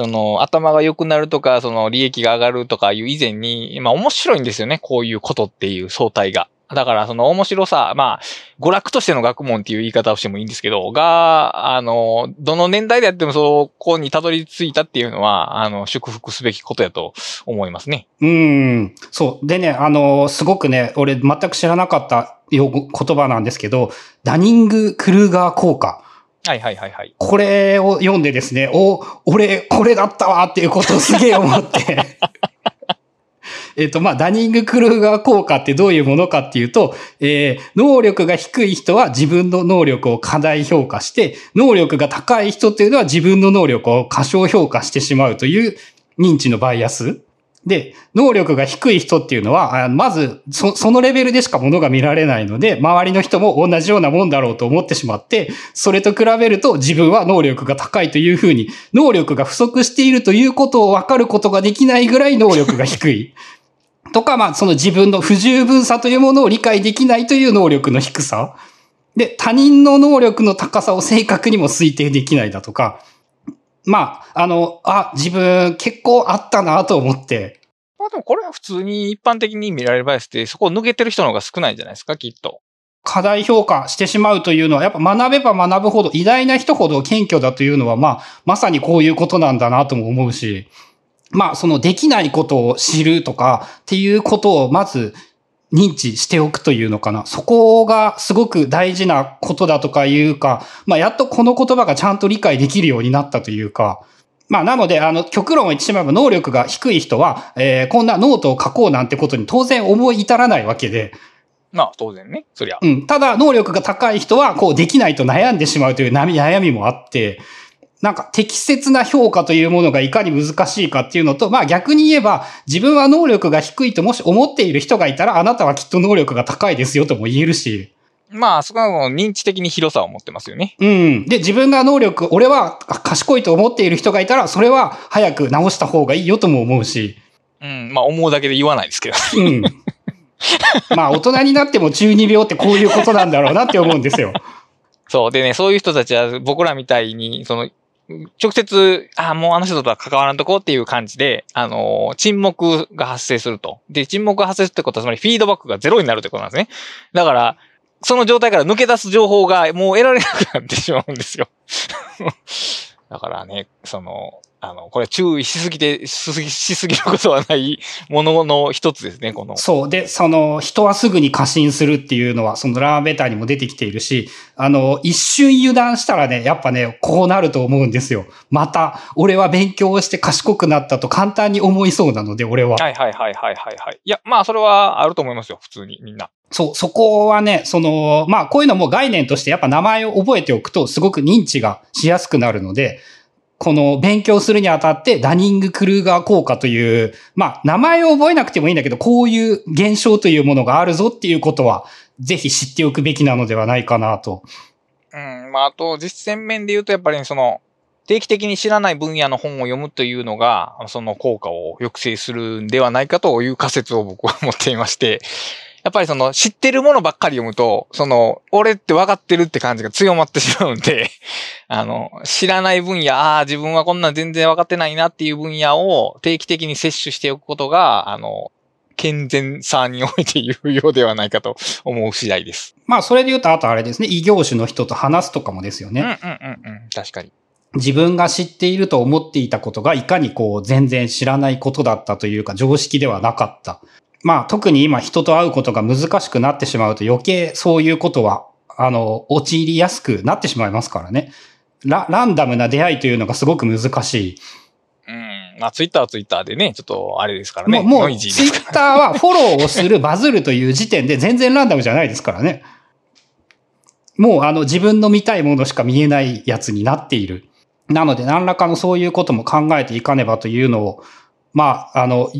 その、頭が良くなるとか、その、利益が上がるとかいう以前に、まあ面白いんですよね。こういうことっていう相対が。だから、その面白さ、まあ、娯楽としての学問っていう言い方をしてもいいんですけど、が、あの、どの年代でやってもそこにたどり着いたっていうのは、あの、祝福すべきことやと思いますね。うん。そう。でね、あの、すごくね、俺全く知らなかった言葉なんですけど、ダニング・クルーガー効果。はいはいはいはい。これを読んでですね、お、俺、これだったわっていうことをすげえ思って えっと、まあ、ダニング・クルーガー効果ってどういうものかっていうと、えー、能力が低い人は自分の能力を過大評価して、能力が高い人っていうのは自分の能力を過小評価してしまうという認知のバイアス。で、能力が低い人っていうのは、まずそ、そのレベルでしか物が見られないので、周りの人も同じようなもんだろうと思ってしまって、それと比べると自分は能力が高いというふうに、能力が不足しているということを分かることができないぐらい能力が低い。とか、まあ、その自分の不十分さというものを理解できないという能力の低さ。で、他人の能力の高さを正確にも推定できないだとか、まあ、あの、あ、自分結構あったなと思って。まあでもこれは普通に一般的に見られるバイアスってそこを抜けてる人の方が少ないんじゃないですか、きっと。過大評価してしまうというのは、やっぱ学べば学ぶほど、偉大な人ほど謙虚だというのは、まあ、まさにこういうことなんだなとも思うし、まあ、そのできないことを知るとかっていうことをまず認知しておくというのかな。そこがすごく大事なことだとかいうか、まあ、やっとこの言葉がちゃんと理解できるようになったというか、まあ、なので、あの、極論を言ってしまえば能力が低い人は、えー、こんなノートを書こうなんてことに当然思い至らないわけで。まあ、当然ね。そりゃ。うん。ただ、能力が高い人は、こう、できないと悩んでしまうという悩みもあって、なんか適切な評価というものがいかに難しいかっていうのと、まあ逆に言えば自分は能力が低いともし思っている人がいたらあなたはきっと能力が高いですよとも言えるし。まあ、そこは認知的に広さを持ってますよね。うん。で、自分が能力、俺は賢いと思っている人がいたら、それは早く直した方がいいよとも思うし。うん。まあ、思うだけで言わないですけど。うん。まあ、大人になっても中二病ってこういうことなんだろうなって思うんですよ。そう。でね、そういう人たちは僕らみたいに、その、直接、あもうあの人とは関わらんとこっていう感じで、あのー、沈黙が発生すると。で、沈黙が発生するってことは、つまりフィードバックがゼロになるってことなんですね。だから、その状態から抜け出す情報がもう得られなくなってしまうんですよ。だからね、その、あの、これ注意しすぎて、しすぎ、しすぎることはないものの一つですね、この。そう。で、その、人はすぐに過信するっていうのは、そのラーメーターにも出てきているし、あの、一瞬油断したらね、やっぱね、こうなると思うんですよ。また、俺は勉強して賢くなったと簡単に思いそうなので、俺は。はいはいはいはいはいはい。いや、まあ、それはあると思いますよ、普通に、みんな。そう、そこはね、その、まあ、こういうのも概念としてやっぱ名前を覚えておくと、すごく認知がしやすくなるので、この勉強するにあたってダニング・クルーガー効果という、まあ、名前を覚えなくてもいいんだけど、こういう現象というものがあるぞっていうことは、ぜひ知っておくべきなのではないかなと。うん、まあ、あと、実践面で言うと、やっぱりその、定期的に知らない分野の本を読むというのが、その効果を抑制するんではないかという仮説を僕は持っていまして、やっぱりその知ってるものばっかり読むと、その、俺って分かってるって感じが強まってしまうんで、あの、知らない分野、ああ、自分はこんなん全然分かってないなっていう分野を定期的に摂取しておくことが、あの、健全さにおいて有用ではないかと思う次第です。まあ、それで言うと、あとあれですね、異業種の人と話すとかもですよね。うんうんうんうん。確かに。自分が知っていると思っていたことが、いかにこう、全然知らないことだったというか、常識ではなかった。まあ特に今人と会うことが難しくなってしまうと余計そういうことは、あの、陥りやすくなってしまいますからね。ラランダムな出会いというのがすごく難しい。うん。まあツイッターはツイッターでね、ちょっとあれですからね。もう、もうツイッターはフォローをする、バズるという時点で全然ランダムじゃないですからね。もうあの自分の見たいものしか見えないやつになっている。なので何らかのそういうことも考えていかねばというのを、まあ、あの、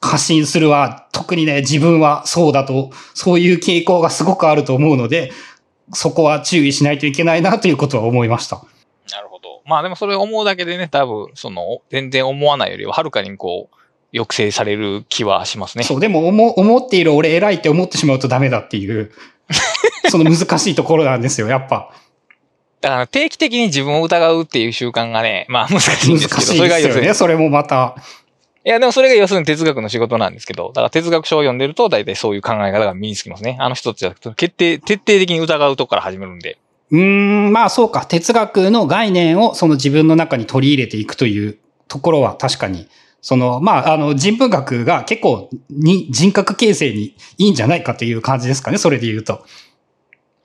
過信するは、特にね、自分はそうだと、そういう傾向がすごくあると思うので、そこは注意しないといけないなということは思いました。なるほど。まあでもそれ思うだけでね、多分、その、全然思わないよりは、はるかにこう、抑制される気はしますね。そう、でも思、思っている俺偉いって思ってしまうとダメだっていう、その難しいところなんですよ、やっぱ。だから定期的に自分を疑うっていう習慣がね、まあ難しいんですけど、難しいですよね、それもまた。いや、でもそれが要するに哲学の仕事なんですけど、だから哲学書を読んでると大体そういう考え方が身につきますね。あの人たちは決定、徹底的に疑うとこから始めるんで。うーん、まあそうか。哲学の概念をその自分の中に取り入れていくというところは確かに、その、まあ、あの、人文学が結構に人格形成にいいんじゃないかという感じですかね。それで言うと。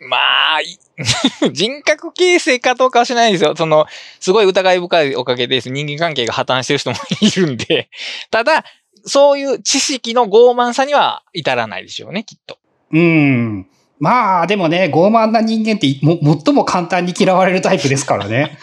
まあ、人格形成かどうかはしないですよ。その、すごい疑い深いおかげで人間関係が破綻してる人もいるんで、ただ、そういう知識の傲慢さには至らないでしょうね、きっと。うん。まあ、でもね、傲慢な人間っても、最も簡単に嫌われるタイプですからね。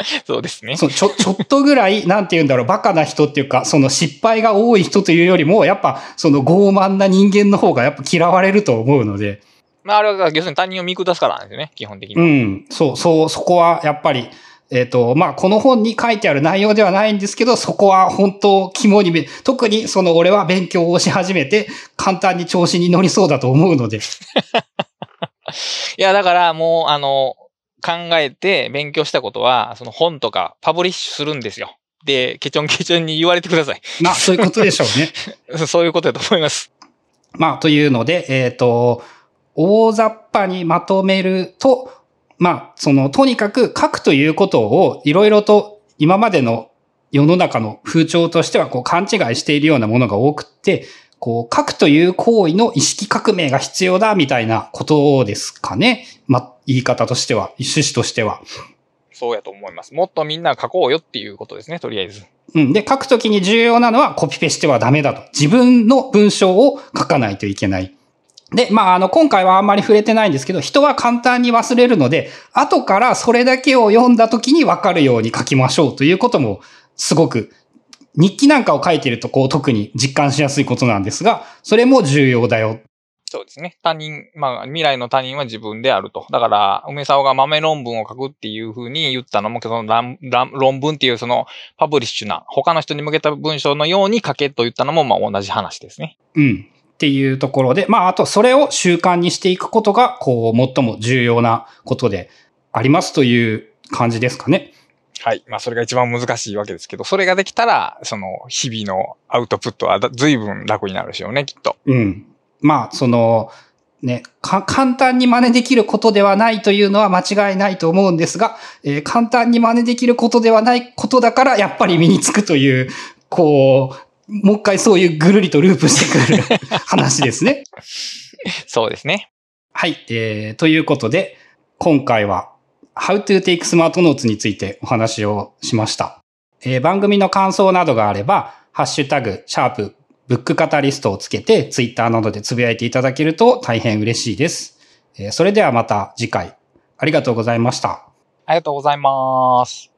そうですね。そうちょ、ちょっとぐらい、なんて言うんだろう、バカな人っていうか、その失敗が多い人というよりも、やっぱ、その傲慢な人間の方がやっぱ嫌われると思うので。まあ、あれは、要するに他人を見下すからなんですよね、基本的に。うん。そう、そう、そこはやっぱり、えっ、ー、と、まあ、この本に書いてある内容ではないんですけど、そこは本当肝に、特にその俺は勉強をし始めて、簡単に調子に乗りそうだと思うので。いや、だからもう、あの、考えて勉強したことは、その本とかパブリッシュするんですよ。で、ケチョンケチョンに言われてください。まあ、そういうことでしょうね。そういうことだと思います。まあ、というので、えっ、ー、と、大雑把にまとめると、まあ、その、とにかく書くということをいろいろと今までの世の中の風潮としてはこう勘違いしているようなものが多くって、こう書くという行為の意識革命が必要だみたいなことですかね。まあ、言い方としては、趣旨としては。そうやと思います。もっとみんな書こうよっていうことですね、とりあえず。うん。で、書くときに重要なのはコピペしてはダメだと。自分の文章を書かないといけない。で、まあ、あの、今回はあんまり触れてないんですけど、人は簡単に忘れるので、後からそれだけを読んだ時にわかるように書きましょうということも、すごく、日記なんかを書いてると、こう、特に実感しやすいことなんですが、それも重要だよ。そうですね。他人、まあ、未来の他人は自分であると。だから、梅沢が豆論文を書くっていうふうに言ったのも、その論文っていうそのパブリッシュな、他の人に向けた文章のように書けと言ったのも、まあ同じ話ですね。うん。っていうところで、まあ、あとそれを習慣にしていくことが、こう、最も重要なことでありますという感じですかね。はい。まあ、それが一番難しいわけですけど、それができたら、その、日々のアウトプットは随分楽になるでしょうね、きっと。うん。まあ、その、ね、簡単に真似できることではないというのは間違いないと思うんですが、えー、簡単に真似できることではないことだから、やっぱり身につくという、こう、もう一回そういうぐるりとループしてくる 話ですね。そうですね。はい。えー、ということで、今回は How to take smart notes についてお話をしました。えー、番組の感想などがあれば、ハッシュタグ、シャープ、ブックカタリストをつけて、ツイッターなどでつぶやいていただけると大変嬉しいです。えー、それではまた次回、ありがとうございました。ありがとうございます。